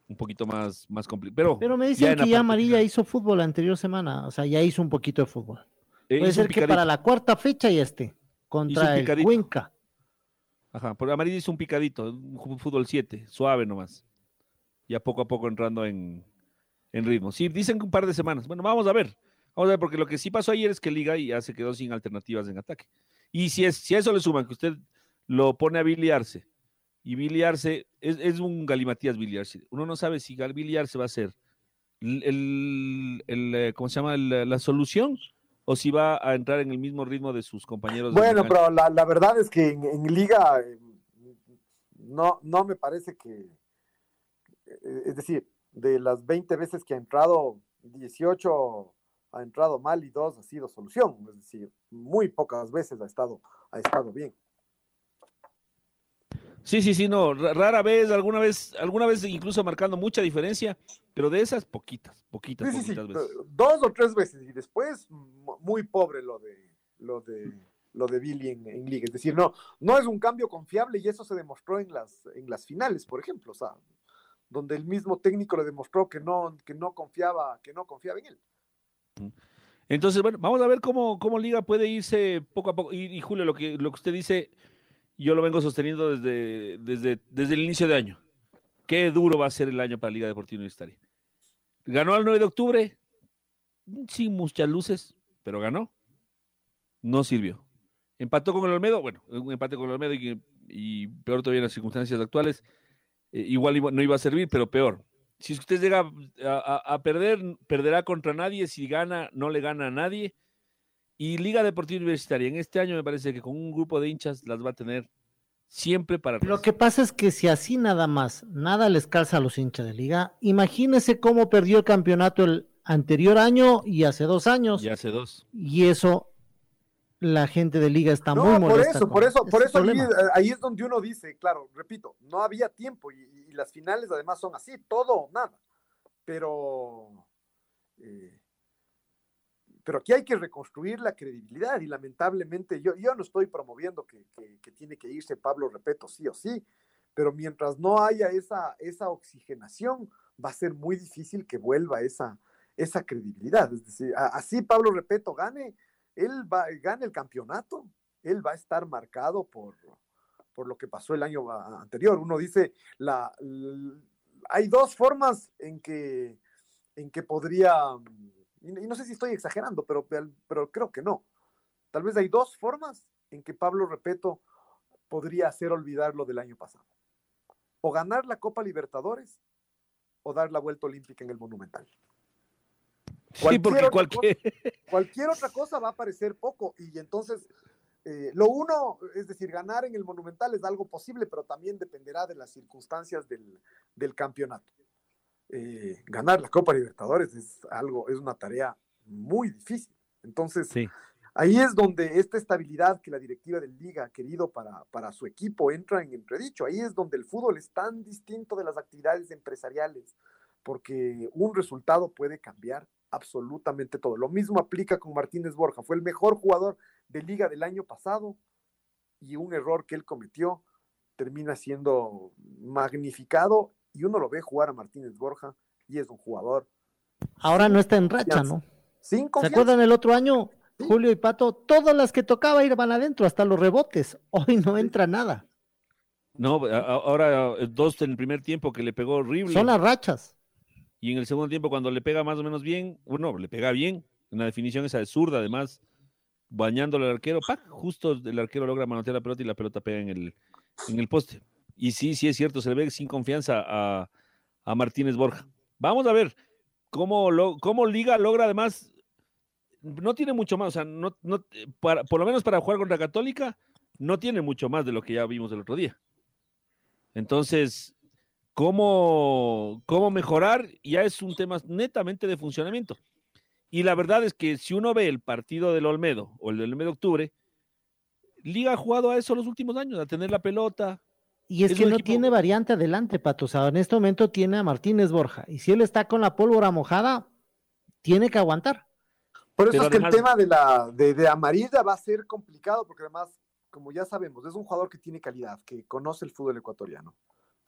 [SPEAKER 4] un poquito más, más complicado.
[SPEAKER 2] Pero, me dicen que ya Amarilla hizo fútbol la anterior semana, o sea, ya hizo un poquito de fútbol. Eh, Puede ser que para la cuarta fecha ya esté, contra el Cuenca.
[SPEAKER 4] Ajá, por Amarillo hizo un picadito, un fútbol 7, suave nomás. Ya poco a poco entrando en, ritmo. Sí, dicen que un par de semanas. Bueno, vamos a ver. Vamos a ver, porque lo que sí pasó ayer es que Liga ya se quedó sin alternativas en ataque. Y si, es, si a eso le suman que usted lo pone a biliarse, y biliarse es, un galimatías biliarse. Uno no sabe si biliarse va a ser el, eh, ¿cómo se llama? la solución o si va a entrar en el mismo ritmo de sus compañeros.
[SPEAKER 1] Bueno, pero la, verdad es que en, liga eh, no, no me parece que, eh, es decir, de las 20 veces que ha entrado, 18 ha entrado mal y dos ha sido solución, es decir, muy pocas veces ha estado, ha estado bien.
[SPEAKER 4] Sí, sí, sí, no, rara vez, alguna vez, alguna vez incluso marcando mucha diferencia, pero de esas poquitas, poquitas, poquitas veces.
[SPEAKER 1] Dos o tres veces y después muy pobre lo de lo de lo de Billy en, en, liga, es decir, no no es un cambio confiable y eso se demostró en las en las finales, por ejemplo, o sea, donde el mismo técnico le demostró que no que no confiaba, que no confiaba en él.
[SPEAKER 4] Entonces, bueno, vamos a ver cómo, cómo Liga puede irse poco a poco. Y, y Julio, lo que, lo que usted dice, yo lo vengo sosteniendo desde, desde, desde el inicio de año. Qué duro va a ser el año para Liga Deportiva Universitaria. Ganó el 9 de octubre, sin muchas luces, pero ganó. No sirvió. Empató con el Olmedo, bueno, un empate con el Olmedo y, peor todavía en las circunstancias actuales. Eh, igual no iba a servir, pero peor. Si usted llega a perder, perderá contra nadie. Si gana, no le gana a nadie y Liga Deportiva Universitaria, en este año me parece que con un grupo de hinchas las va a tener siempre para...
[SPEAKER 2] Lo que pasa es que si así nada más, nada les calza a los hinchas de liga, imagínese cómo perdió el campeonato el anterior año y hace dos años.
[SPEAKER 4] Y hace dos.
[SPEAKER 2] Y eso, la gente de liga está muy molesta.
[SPEAKER 1] Por eso, por eso, por eso ahí, es donde uno dice, claro, repito, no había tiempo y, las finales además son así, todo o nada. Pero... Eh, pero aquí hay que reconstruir la credibilidad y lamentablemente yo, yo no estoy promoviendo que, tiene que irse Pablo Repeto sí o sí, pero mientras no haya esa, esa oxigenación, va a ser muy difícil que vuelva esa, esa credibilidad. Es decir, así Pablo Repeto gane, él va, gane el campeonato, él va a estar marcado por, por lo que pasó el año anterior. Uno dice, hay dos formas en que, en que podría y, no sé si estoy exagerando, pero, pero creo que no. Tal vez hay dos formas en que Pablo Repeto podría hacer olvidar lo del año pasado. O ganar la Copa Libertadores o dar la vuelta olímpica en el Monumental.
[SPEAKER 4] Cualquier, otra Cosa,
[SPEAKER 1] cualquier otra cosa va a parecer poco y entonces eh, lo uno, es decir, ganar en el Monumental es algo posible, pero también dependerá de las circunstancias del, del campeonato. Eh, ganar la Copa Libertadores es algo, es una tarea muy difícil. Entonces, ahí es donde esta estabilidad que la directiva del Liga ha querido para, para su equipo entra en entredicho. Ahí es donde el fútbol es tan distinto de las actividades empresariales, porque un resultado puede cambiar absolutamente todo. Lo mismo aplica con Martínez Borja. Fue el mejor jugador de Liga del año pasado y un error que él cometió termina siendo magnificado y uno lo ve jugar a Martínez Borja y es un jugador.
[SPEAKER 2] Ahora no está en racha, ¿no? ¿Se acuerdan el otro año, Julio y Pato? Todas las que tocaba iban adentro, hasta los rebotes. Hoy no entra nada.
[SPEAKER 4] No, ahora dos en el primer tiempo que le pegó horrible.
[SPEAKER 2] Son las rachas.
[SPEAKER 4] Y en el segundo tiempo, cuando le pega más o menos bien, bueno, le pega bien. Una definición esa de zurda, además, bañándole al arquero. ¡pac! Justo el arquero logra manotear la pelota y la pelota pega en el, en el poste. Y sí, sí es cierto, se le ve sin confianza a, Martínez Borja. Vamos a ver cómo, lo, cómo Liga logra además, no tiene mucho más, o sea, no, no, para, por lo menos para jugar contra Católica, no tiene mucho más de lo que ya vimos el otro día. Entonces, ¿cómo, cómo mejorar? Ya es un tema netamente de funcionamiento. Y la verdad es que si uno ve el partido del Olmedo o el del Olmedo de octubre, Liga ha jugado a eso los últimos años, a tener la pelota,
[SPEAKER 2] y es, que no tiene variante adelante, Pato. O sea, en este momento tiene a Martínez Borja. Y si él está con la pólvora mojada, tiene que aguantar.
[SPEAKER 1] Por eso es que el tema de la de, amarilla va a ser complicado, porque además, como ya sabemos, es un jugador que tiene calidad, que conoce el fútbol ecuatoriano,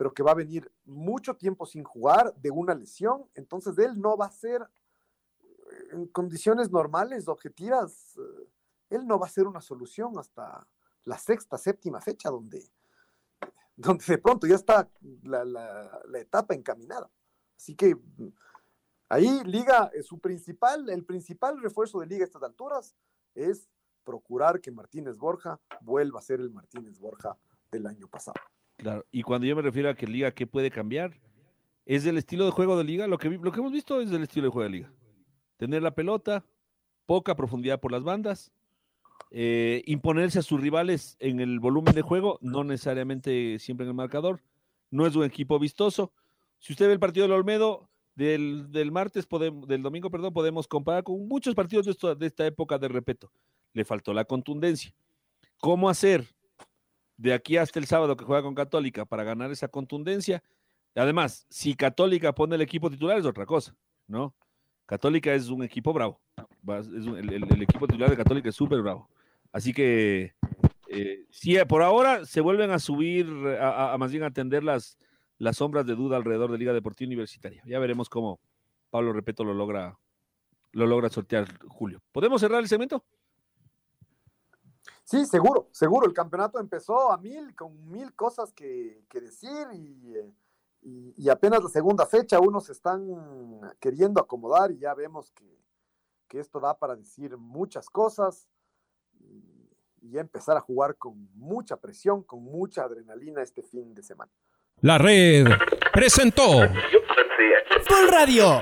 [SPEAKER 1] pero que va a venir mucho tiempo sin jugar de una lesión. Entonces, él no va a ser en condiciones normales, objetivas, eh, él no va a ser una solución hasta la sexta, séptima fecha, donde, donde de pronto ya está la, la etapa encaminada. Así que ahí Liga, su principal, el principal refuerzo de Liga a estas alturas es procurar que Martínez Borja vuelva a ser el Martínez Borja del año pasado.
[SPEAKER 4] Claro, y cuando yo me refiero a que Liga, ¿qué puede cambiar? Es del estilo de juego de Liga, lo que, lo que hemos visto es del estilo de juego de Liga. Tener la pelota, poca profundidad por las bandas, eh, imponerse a sus rivales en el volumen de juego, no necesariamente siempre en el marcador. No es un equipo vistoso. Si usted ve el partido del Olmedo del, martes, podemos, del domingo, perdón, podemos comparar con muchos partidos de, de esta época de repeto. Le faltó la contundencia. ¿Cómo hacer de aquí hasta el sábado que juega con Católica para ganar esa contundencia? Además, si Católica pone el equipo titular es otra cosa, ¿no? Católica es un equipo bravo. el, equipo titular de Católica es súper bravo. Así que, eh, sí, por ahora se vuelven a subir, a, más bien atender las, las sombras de duda alrededor de Liga Deportiva Universitaria. Ya veremos cómo Pablo Repeto lo logra, lo logra sortear Julio. ¿Podemos cerrar el segmento?
[SPEAKER 1] Sí, seguro, seguro. El campeonato empezó a mil, con mil cosas que, decir eh, y, apenas la segunda fecha unos están queriendo acomodar y ya vemos que, esto da para decir muchas cosas y, y empezar a jugar con mucha presión, con mucha adrenalina este fin de semana.
[SPEAKER 5] La red presentó
[SPEAKER 6] Full Radio.